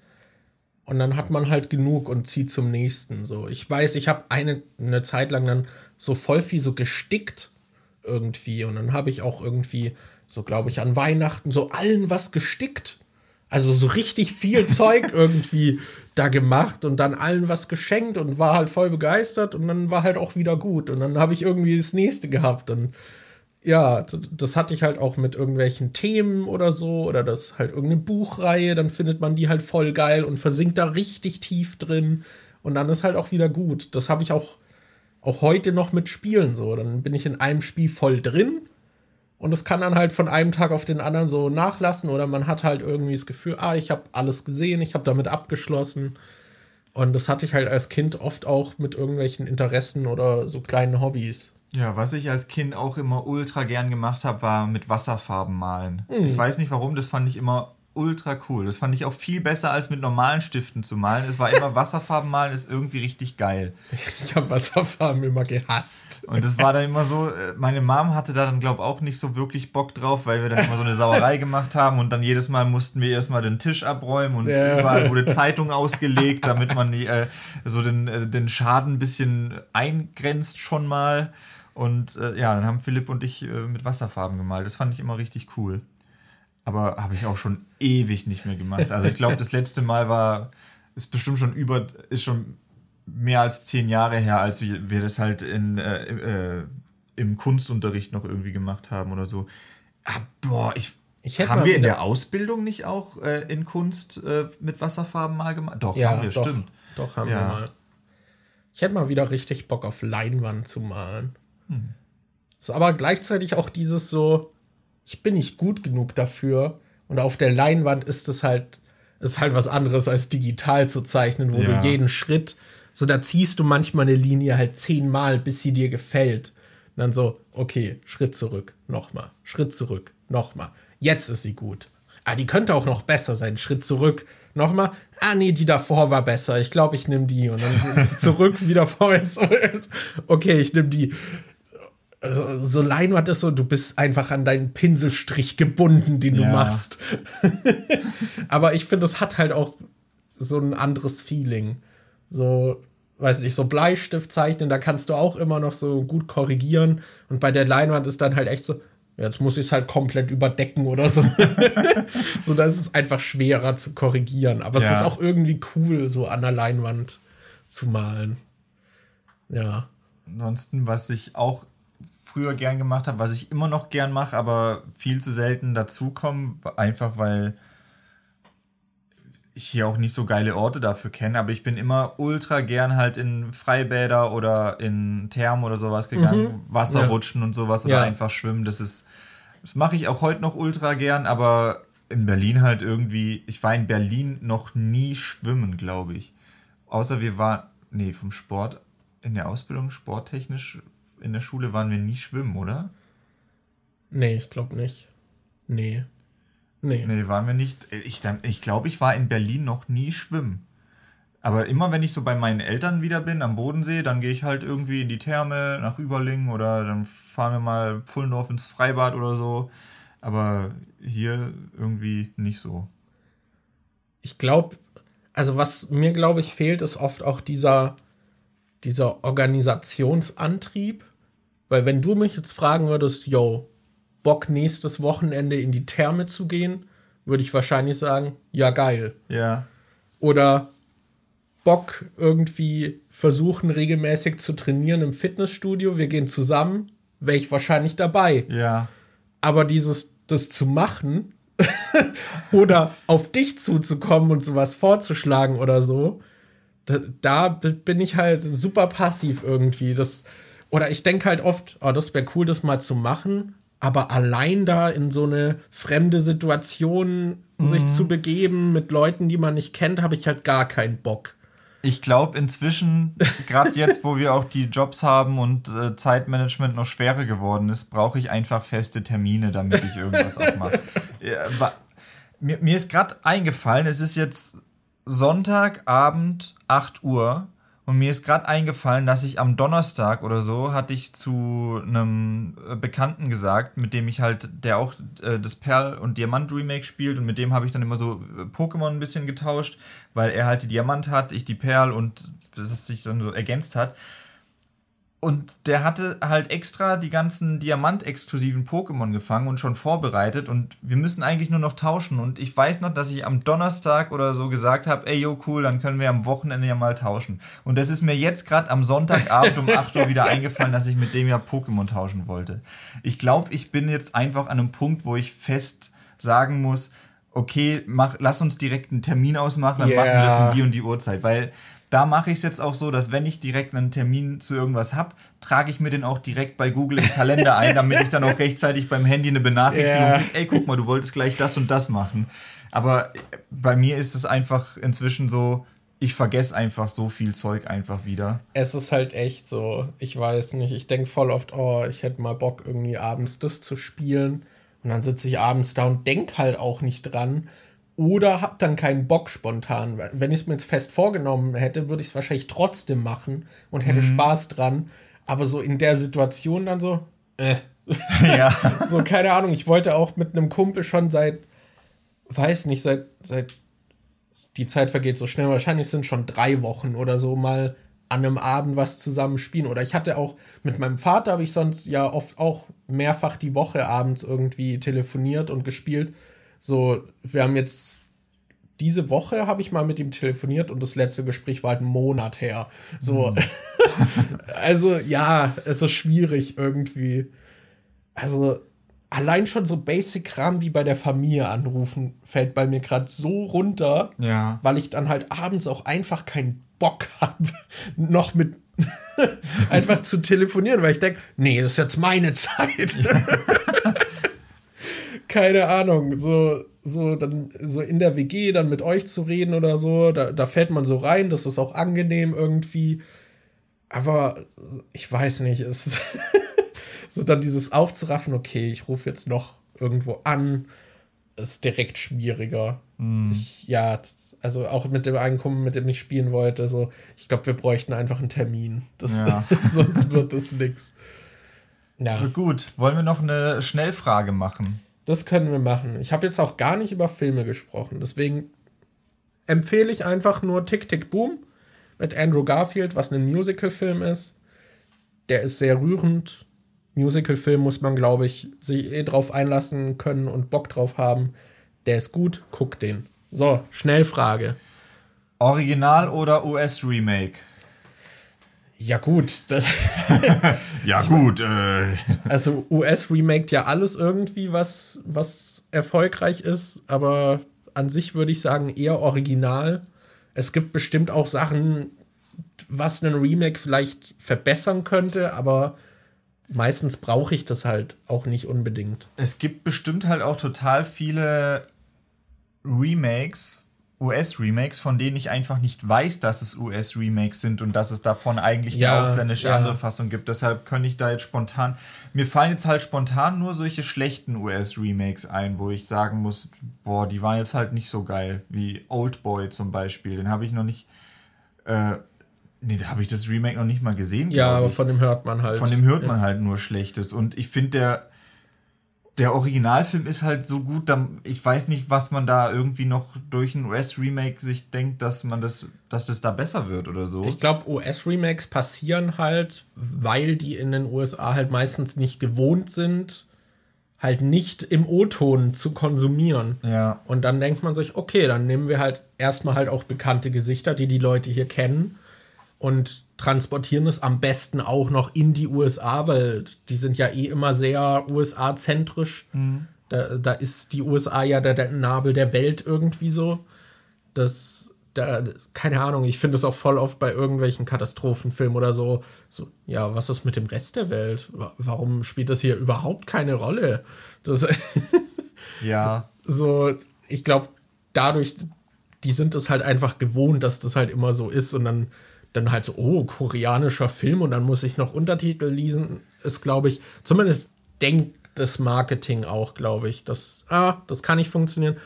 und dann hat man halt genug und zieht zum nächsten. So, ich weiß, ich habe eine, eine Zeit lang dann so voll viel so gestickt irgendwie und dann habe ich auch irgendwie so glaube ich, an Weihnachten so allen was gestickt. Also so richtig viel Zeug irgendwie da gemacht und dann allen was geschenkt und war halt voll begeistert und dann war halt auch wieder gut. Und dann habe ich irgendwie das nächste gehabt. Und ja, das hatte ich halt auch mit irgendwelchen Themen oder so oder das halt irgendeine Buchreihe, dann findet man die halt voll geil und versinkt da richtig tief drin und dann ist halt auch wieder gut. Das habe ich auch, auch heute noch mit Spielen so. Dann bin ich in einem Spiel voll drin und es kann dann halt von einem Tag auf den anderen so nachlassen oder man hat halt irgendwie das Gefühl, ah, ich habe alles gesehen, ich habe damit abgeschlossen. Und das hatte ich halt als Kind oft auch mit irgendwelchen Interessen oder so kleinen Hobbys. Ja, was ich als Kind auch immer ultra gern gemacht habe, war mit Wasserfarben malen. Mhm. Ich weiß nicht warum, das fand ich immer ultra cool. Das fand ich auch viel besser als mit normalen Stiften zu malen. Es war immer Wasserfarben malen, ist irgendwie richtig geil. Ich habe Wasserfarben immer gehasst. Und es war dann immer so, äh, meine Mom hatte da dann, glaube ich, auch nicht so wirklich Bock drauf, weil wir dann immer so eine Sauerei gemacht haben und dann jedes Mal mussten wir erstmal den Tisch abräumen und ja. überall wurde Zeitung ausgelegt, damit man die, äh, so den, äh, den Schaden ein bisschen eingrenzt schon mal. Und äh, ja, dann haben Philipp und ich äh, mit Wasserfarben gemalt. Das fand ich immer richtig cool. Aber habe ich auch schon ewig nicht mehr gemacht. Also ich glaube, das letzte Mal war, ist bestimmt schon über, ist schon mehr als zehn Jahre her, als wir, wir das halt in, äh, äh, im Kunstunterricht noch irgendwie gemacht haben oder so. Ah, boah, ich, haben wir in der Ausbildung nicht auch äh, in Kunst äh, mit Wasserfarben mal gemacht? Doch, ja, haben wir, doch, stimmt. Doch, haben ja. wir mal. Ich hätte mal wieder richtig Bock auf Leinwand zu malen. Hm. Ist aber gleichzeitig auch dieses so, ich bin nicht gut genug dafür. Und auf der Leinwand ist es halt, ist halt was anderes als digital zu zeichnen, wo ja. du jeden Schritt, so da ziehst du manchmal eine Linie halt zehnmal, bis sie dir gefällt. Und dann so, okay, Schritt zurück, nochmal, Schritt zurück, nochmal. Jetzt ist sie gut. Ah, die könnte auch noch besser sein. Schritt zurück, nochmal. Ah, nee, die davor war besser. Ich glaube, ich nehme die. Und dann zurück, wieder vorwärts. Okay, ich nehme die also, so Leinwand ist so, du bist einfach an deinen Pinselstrich gebunden, den ja. du machst. Aber ich finde, es hat halt auch so ein anderes Feeling. So, weiß nicht, so Bleistift zeichnen, da kannst du auch immer noch so gut korrigieren. Und bei der Leinwand ist dann halt echt so, jetzt muss ich es halt komplett überdecken oder so. so, da ist es einfach schwerer zu korrigieren. Aber ja. es ist auch irgendwie cool, so an der Leinwand zu malen. Ja. Ansonsten, was ich auch früher gern gemacht habe, was ich immer noch gern mache, aber viel zu selten dazukomme, einfach weil ich hier auch nicht so geile Orte dafür kenne, aber ich bin immer ultra gern halt in Freibäder oder in Thermen oder sowas gegangen, mhm. Wasserrutschen ja. und sowas oder ja. einfach schwimmen. Das ist, das mache ich auch heute noch ultra gern, aber in Berlin halt irgendwie, ich war in Berlin noch nie schwimmen, glaube ich. Außer wir waren, nee, vom Sport, in der Ausbildung sporttechnisch in der Schule waren wir nie schwimmen, oder? Nee, ich glaube nicht. Nee. Nee. Nee, waren wir nicht. Ich, ich glaube, ich war in Berlin noch nie schwimmen. Aber immer wenn ich so bei meinen Eltern wieder bin am Bodensee, dann gehe ich halt irgendwie in die Therme nach Überlingen oder dann fahren wir mal Pfullendorf ins Freibad oder so. Aber hier irgendwie nicht so. Ich glaube, also was mir glaube ich fehlt, ist oft auch dieser, dieser Organisationsantrieb. Weil wenn du mich jetzt fragen würdest, yo, Bock nächstes Wochenende in die Therme zu gehen, würde ich wahrscheinlich sagen, ja geil. Ja. Oder Bock irgendwie versuchen regelmäßig zu trainieren im Fitnessstudio, wir gehen zusammen, wäre ich wahrscheinlich dabei. Ja. Aber dieses das zu machen oder auf dich zuzukommen und sowas vorzuschlagen oder so, da, da bin ich halt super passiv irgendwie. Das oder ich denke halt oft, oh, das wäre cool, das mal zu machen, aber allein da in so eine fremde Situation mhm. sich zu begeben mit Leuten, die man nicht kennt, habe ich halt gar keinen Bock. Ich glaube inzwischen, gerade jetzt, wo wir auch die Jobs haben und äh, Zeitmanagement noch schwerer geworden ist, brauche ich einfach feste Termine, damit ich irgendwas auch mache. Ja, mir, mir ist gerade eingefallen, es ist jetzt Sonntagabend, 8 Uhr. Und mir ist gerade eingefallen, dass ich am Donnerstag oder so hatte ich zu einem äh, Bekannten gesagt, mit dem ich halt, der auch äh, das Perl- und Diamant-Remake spielt und mit dem habe ich dann immer so äh, Pokémon ein bisschen getauscht, weil er halt die Diamant hat, ich die Perl und das sich dann so ergänzt hat. Und der hatte halt extra die ganzen Diamant-exklusiven Pokémon gefangen und schon vorbereitet. Und wir müssen eigentlich nur noch tauschen. Und ich weiß noch, dass ich am Donnerstag oder so gesagt habe, ey, yo, cool, dann können wir am Wochenende ja mal tauschen. Und das ist mir jetzt gerade am Sonntagabend um 8 Uhr wieder eingefallen, dass ich mit dem ja Pokémon tauschen wollte. Ich glaube, ich bin jetzt einfach an einem Punkt, wo ich fest sagen muss, okay, mach, lass uns direkt einen Termin ausmachen, dann yeah. machen wir das um die und die Uhrzeit. Weil da mache ich es jetzt auch so, dass wenn ich direkt einen Termin zu irgendwas habe, trage ich mir den auch direkt bei Google im Kalender ein, damit ich dann auch rechtzeitig beim Handy eine Benachrichtigung yeah. kriege, ey, guck mal, du wolltest gleich das und das machen. Aber bei mir ist es einfach inzwischen so, ich vergesse einfach so viel Zeug einfach wieder. Es ist halt echt so, ich weiß nicht, ich denke voll oft, oh, ich hätte mal Bock, irgendwie abends das zu spielen. Und dann sitze ich abends da und denke halt auch nicht dran. Oder hab dann keinen Bock spontan. Wenn ich es mir jetzt fest vorgenommen hätte, würde ich es wahrscheinlich trotzdem machen und hätte mhm. Spaß dran. Aber so in der Situation dann so, äh. Ja. so, keine Ahnung. Ich wollte auch mit einem Kumpel schon seit, weiß nicht, seit, seit die Zeit vergeht so schnell. Wahrscheinlich sind schon drei Wochen oder so mal an einem Abend was zusammen spielen. Oder ich hatte auch mit meinem Vater, habe ich sonst ja oft auch mehrfach die Woche abends irgendwie telefoniert und gespielt. So, wir haben jetzt diese Woche habe ich mal mit ihm telefoniert und das letzte Gespräch war halt einen Monat her. So, hm. also ja, es ist schwierig irgendwie. Also allein schon so Basic-Kram wie bei der Familie anrufen, fällt bei mir gerade so runter, ja. weil ich dann halt abends auch einfach keinen Bock habe, noch mit einfach zu telefonieren, weil ich denke, nee, das ist jetzt meine Zeit. Keine Ahnung, so, so, dann, so in der WG dann mit euch zu reden oder so, da, da fällt man so rein, das ist auch angenehm irgendwie. Aber ich weiß nicht, es ist so dann dieses aufzuraffen, okay, ich rufe jetzt noch irgendwo an, ist direkt schwieriger. Mm. Ich, ja, also auch mit dem Einkommen, mit dem ich spielen wollte, so, ich glaube, wir bräuchten einfach einen Termin. Das, ja. sonst wird das nichts. Ja. Gut, wollen wir noch eine Schnellfrage machen? Das können wir machen. Ich habe jetzt auch gar nicht über Filme gesprochen, deswegen empfehle ich einfach nur Tick Tick Boom mit Andrew Garfield, was ein Musical-Film ist. Der ist sehr rührend, Musical-Film muss man, glaube ich, sich eh drauf einlassen können und Bock drauf haben. Der ist gut, guck den. So, Schnellfrage. Original oder US-Remake? Ja, gut. ja, gut. Äh. Also, US-Remake ja alles irgendwie, was, was erfolgreich ist, aber an sich würde ich sagen eher original. Es gibt bestimmt auch Sachen, was einen Remake vielleicht verbessern könnte, aber meistens brauche ich das halt auch nicht unbedingt. Es gibt bestimmt halt auch total viele Remakes, US-Remakes, von denen ich einfach nicht weiß, dass es US-Remakes sind und dass es davon eigentlich ja, eine ausländische ja. andere Fassung gibt. Deshalb könnte ich da jetzt spontan. Mir fallen jetzt halt spontan nur solche schlechten US-Remakes ein, wo ich sagen muss, boah, die waren jetzt halt nicht so geil, wie Old Boy zum Beispiel. Den habe ich noch nicht. Äh, Nee, da habe ich das Remake noch nicht mal gesehen. Ja, aber ich. von dem hört man halt. Von dem hört man ja. halt nur Schlechtes. Und ich finde, der, der Originalfilm ist halt so gut, ich weiß nicht, was man da irgendwie noch durch ein US-Remake sich denkt, dass man das, dass das da besser wird oder so. Ich glaube, US-Remakes passieren halt, weil die in den USA halt meistens nicht gewohnt sind, halt nicht im O-Ton zu konsumieren. Ja. Und dann denkt man sich, okay, dann nehmen wir halt erstmal halt auch bekannte Gesichter, die die Leute hier kennen und transportieren es am besten auch noch in die USA, weil die sind ja eh immer sehr USA-zentrisch. Mhm. Da, da ist die USA ja der, der Nabel der Welt irgendwie so. Das, da, keine Ahnung, ich finde es auch voll oft bei irgendwelchen Katastrophenfilmen oder so, so, ja, was ist mit dem Rest der Welt? Warum spielt das hier überhaupt keine Rolle? Das, ja. So, ich glaube, dadurch, die sind es halt einfach gewohnt, dass das halt immer so ist und dann dann halt so, oh, koreanischer Film und dann muss ich noch Untertitel lesen, ist, glaube ich, zumindest denkt das Marketing auch, glaube ich, dass, ah, das kann nicht funktionieren.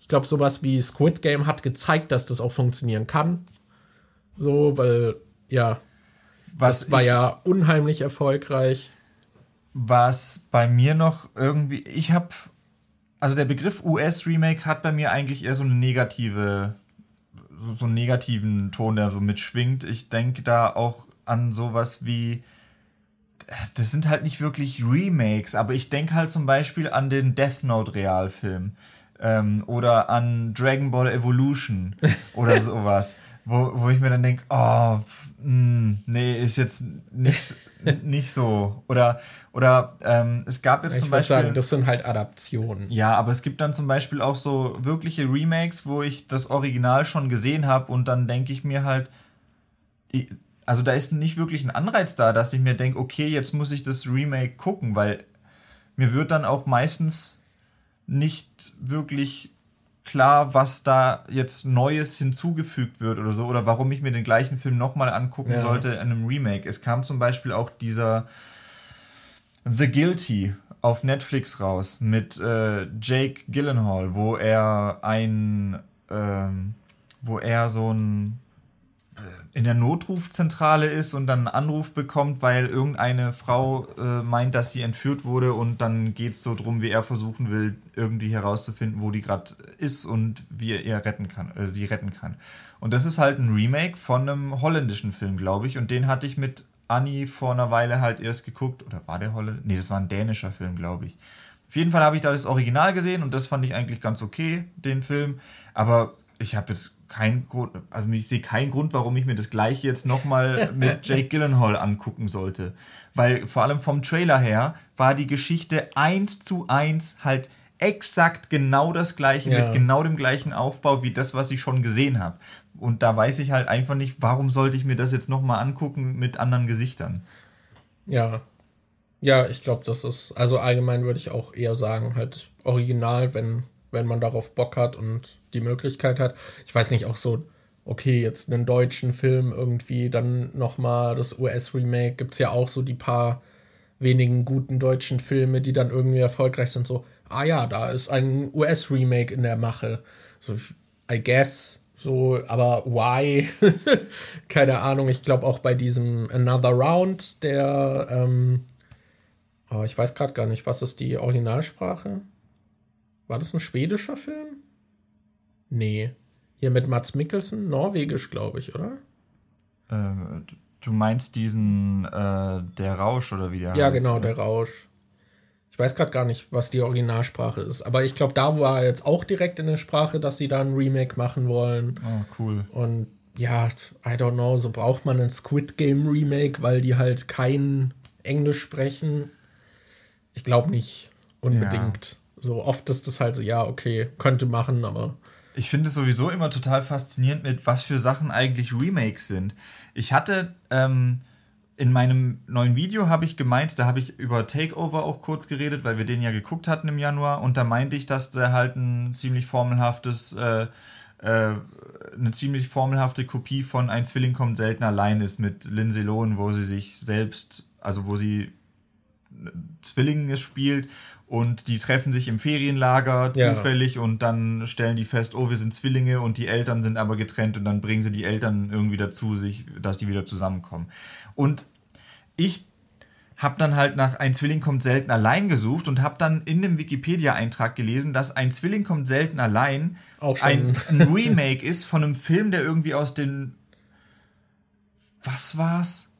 Ich glaube, sowas wie Squid Game hat gezeigt, dass das auch funktionieren kann. So, weil, ja, was das war ich, ja unheimlich erfolgreich. Was bei mir noch irgendwie, ich habe, also der Begriff US-Remake hat bei mir eigentlich eher so eine negative so, so einen negativen Ton, der so mitschwingt. Ich denke da auch an sowas wie das sind halt nicht wirklich Remakes, aber ich denke halt zum Beispiel an den Death Note Realfilm ähm, oder an Dragon Ball Evolution oder sowas, wo, wo ich mir dann denke, oh, mh, hm, nee, ist jetzt nicht, nicht so. Oder, oder ähm, es gab jetzt ich zum Beispiel. Sagen, das sind halt Adaptionen. Ja, aber es gibt dann zum Beispiel auch so wirkliche Remakes, wo ich das Original schon gesehen habe und dann denke ich mir halt, also da ist nicht wirklich ein Anreiz da, dass ich mir denke, okay, jetzt muss ich das Remake gucken, weil mir wird dann auch meistens nicht wirklich klar, was da jetzt Neues hinzugefügt wird oder so, oder warum ich mir den gleichen Film nochmal angucken Ja. sollte in einem Remake. Es kam zum Beispiel auch dieser The Guilty auf Netflix raus mit äh, Jake Gyllenhaal, wo er ein, ähm, wo er so ein in der Notrufzentrale ist und dann einen Anruf bekommt, weil irgendeine Frau äh, meint, dass sie entführt wurde und dann geht es so drum, wie er versuchen will, irgendwie herauszufinden, wo die gerade ist und wie er ihr retten kann, äh, sie retten kann. Und das ist halt ein Remake von einem holländischen Film, glaube ich. Und den hatte ich mit Anni vor einer Weile halt erst geguckt. Oder war der Holländer? Nee, das war ein dänischer Film, glaube ich. Auf jeden Fall habe ich da das Original gesehen und das fand ich eigentlich ganz okay, den Film. Aber ich habe jetzt keinen Grund, also ich sehe keinen Grund, warum ich mir das gleiche jetzt nochmal mit Jake Gyllenhaal angucken sollte. Weil vor allem vom Trailer her war die Geschichte eins zu eins halt exakt genau das gleiche, Ja. mit genau dem gleichen Aufbau wie das, was ich schon gesehen habe. Und da weiß ich halt einfach nicht, warum sollte ich mir das jetzt nochmal angucken mit anderen Gesichtern. Ja. Ja, ich glaube, das ist, also allgemein würde ich auch eher sagen, halt original, wenn, wenn man darauf Bock hat und die Möglichkeit hat. Ich weiß nicht, auch so, okay, jetzt einen deutschen Film irgendwie, dann nochmal das US-Remake, gibt es ja auch so die paar wenigen guten deutschen Filme, die dann irgendwie erfolgreich sind, so, ah ja, da ist ein US-Remake in der Mache. So, I guess, so, aber why? Keine Ahnung. Ich glaube auch bei diesem Another Round, der, ähm, oh, ich weiß gerade gar nicht, was ist die Originalsprache? War das ein schwedischer Film? Nee. Hier mit Mats Mikkelsen, norwegisch, glaube ich, oder? Äh, du meinst diesen, äh, der Rausch oder wie der Ja, heißt, genau, oder? der Rausch. Ich weiß gerade gar nicht, was die Originalsprache ist. Aber ich glaube, da war jetzt auch direkt in der Sprache, dass sie da ein Remake machen wollen. Oh, cool. Und ja, I don't know, so braucht man ein Squid Game Remake, weil die halt kein Englisch sprechen. Ich glaube nicht unbedingt. So oft ist das halt so, ja, okay, könnte machen, aber Ich finde es sowieso immer total faszinierend, mit was für Sachen eigentlich Remakes sind. Ich hatte ähm, in meinem neuen Video habe ich gemeint, da habe ich über Takeover auch kurz geredet, weil wir den ja geguckt hatten im Januar und da meinte ich, dass der halt ein ziemlich formelhaftes, äh, äh, eine ziemlich formelhafte Kopie von Ein Zwilling kommt selten allein ist mit Lindsay Lohan, wo sie sich selbst, also wo sie Zwillinge spielt und die treffen sich im Ferienlager Ja. zufällig und dann stellen die fest, oh, wir sind Zwillinge und die Eltern sind aber getrennt und dann bringen sie die Eltern irgendwie dazu, sich, dass die wieder zusammenkommen. Und ich habe dann halt nach ein Zwilling kommt selten allein gesucht und habe dann in dem Wikipedia-Eintrag gelesen, dass ein Zwilling kommt selten allein ein, ein Remake ist von einem Film, der irgendwie aus den was war's?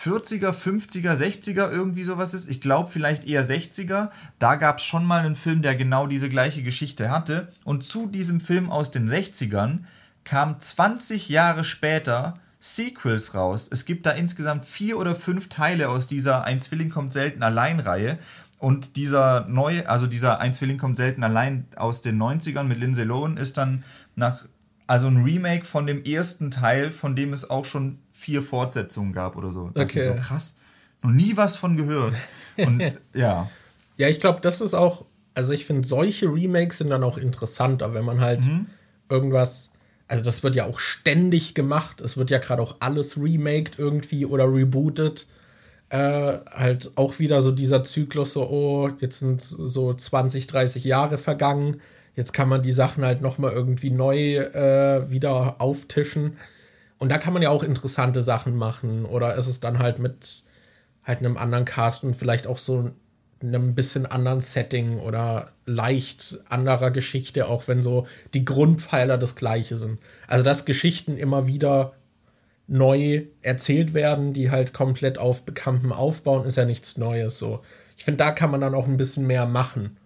40er, 50er, 60er, irgendwie sowas ist. Ich glaube vielleicht eher 60er. Da gab es schon mal einen Film, der genau diese gleiche Geschichte hatte. Und zu diesem Film aus den 60ern kam 20 Jahre später Sequels raus. Es gibt da insgesamt vier oder fünf Teile aus dieser Ein Zwilling kommt selten allein Reihe. Und dieser neue, also dieser Ein Zwilling kommt selten allein aus den 90ern mit Lindsay Lohan ist dann nach, also ein Remake von dem ersten Teil, von dem es auch schon vier Fortsetzungen gab oder so. Da dachte ich Okay. So, krass. Noch nie was von gehört. Und ja. Ja, ich glaube, das ist auch, also ich finde, solche Remakes sind dann auch interessanter, wenn man halt irgendwas, also das wird ja auch ständig gemacht, es wird ja gerade auch alles remaked irgendwie oder rebootet. Äh, halt auch wieder so dieser Zyklus, so, oh, jetzt sind so 20, 30 Jahre vergangen, jetzt kann man die Sachen halt nochmal irgendwie neu äh, wieder auftischen. Und da kann man ja auch interessante Sachen machen. Oder ist es dann halt mit halt einem anderen Cast und vielleicht auch so einem bisschen anderen Setting oder leicht anderer Geschichte, auch wenn so die Grundpfeiler das gleiche sind. Also dass Geschichten immer wieder neu erzählt werden, die halt komplett auf Bekanntem aufbauen, ist ja nichts Neues. So, ich finde, da kann man dann auch ein bisschen mehr machen.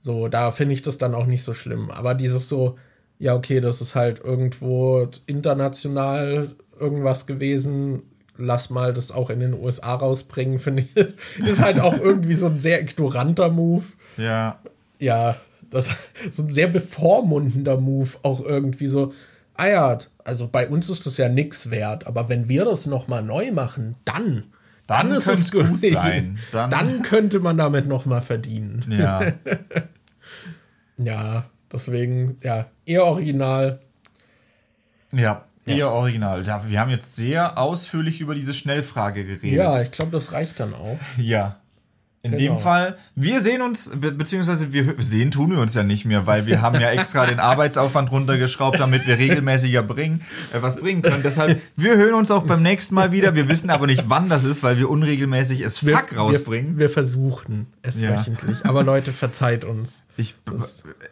So, da finde ich das dann auch nicht so schlimm. Aber dieses so, ja, okay, das ist halt irgendwo international irgendwas gewesen. Lass mal das auch in den USA rausbringen, finde ich. Ist halt auch irgendwie so ein sehr ignoranter Move. Ja. Ja, das so ein sehr bevormundender Move auch irgendwie so. Ah ja, also bei uns ist das ja nix wert, aber wenn wir das noch mal neu machen, dann Dann ist könnte es gut sein. Dann, Dann- könnte man damit noch mal verdienen. Ja. Ja, Deswegen, ja, eher original. Ja, eher ja. original. Wir haben jetzt sehr ausführlich über diese Schnellfrage geredet. Ja, ich glaube, das reicht dann auch. Ja. In genau. dem Fall, wir sehen uns, be beziehungsweise wir sehen tun wir uns ja nicht mehr, weil wir haben ja extra den Arbeitsaufwand runtergeschraubt, damit wir regelmäßiger bringen, äh, was bringen können. Deshalb, wir hören uns auch beim nächsten Mal wieder. Wir wissen aber nicht, wann das ist, weil wir unregelmäßig es Fuck rausbringen. Wir, wir, versuchen es ja. wöchentlich. Aber Leute, verzeiht uns. Ich,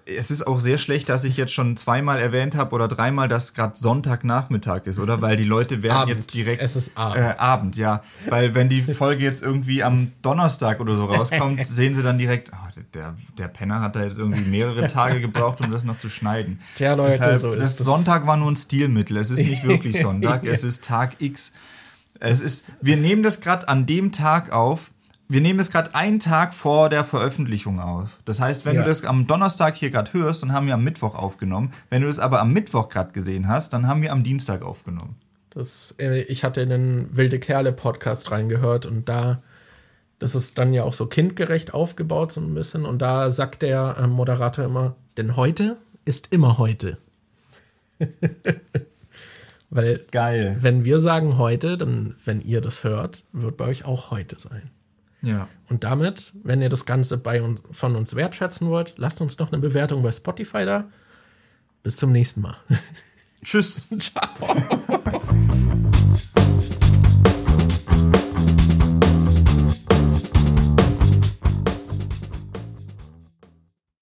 es ist auch sehr schlecht, dass ich jetzt schon zweimal erwähnt habe oder dreimal, dass gerade Sonntagnachmittag ist, oder? Weil die Leute werden Abend. jetzt direkt. Es ist Abend. Äh, Abend, ja. Weil wenn die Folge jetzt irgendwie am Donnerstag oder so rauskommt, sehen sie dann direkt, oh, der, der Penner hat da jetzt irgendwie mehrere Tage gebraucht, um das noch zu schneiden. Tja, Leute, Deshalb, so ist das. Sonntag war nur ein Stilmittel. Es ist nicht wirklich Sonntag, es ist Tag X. Es ist, wir nehmen das gerade an dem Tag auf, wir nehmen es gerade einen Tag vor der Veröffentlichung auf. Das heißt, wenn ja. du das am Donnerstag hier gerade hörst, dann haben wir am Mittwoch aufgenommen. Wenn du das aber am Mittwoch gerade gesehen hast, dann haben wir am Dienstag aufgenommen. Das, äh, ich hatte in den Wilde Kerle Podcast reingehört und da, das ist dann ja auch so kindgerecht aufgebaut so ein bisschen und da sagt der äh, Moderator immer, denn heute ist immer heute. Weil, Geil. wenn wir sagen heute, dann, wenn ihr das hört, wird bei euch auch heute sein. Ja. Und damit, wenn ihr das Ganze bei uns, von uns wertschätzen wollt, lasst uns noch eine Bewertung bei Spotify da. Bis zum nächsten Mal. Tschüss. Ciao.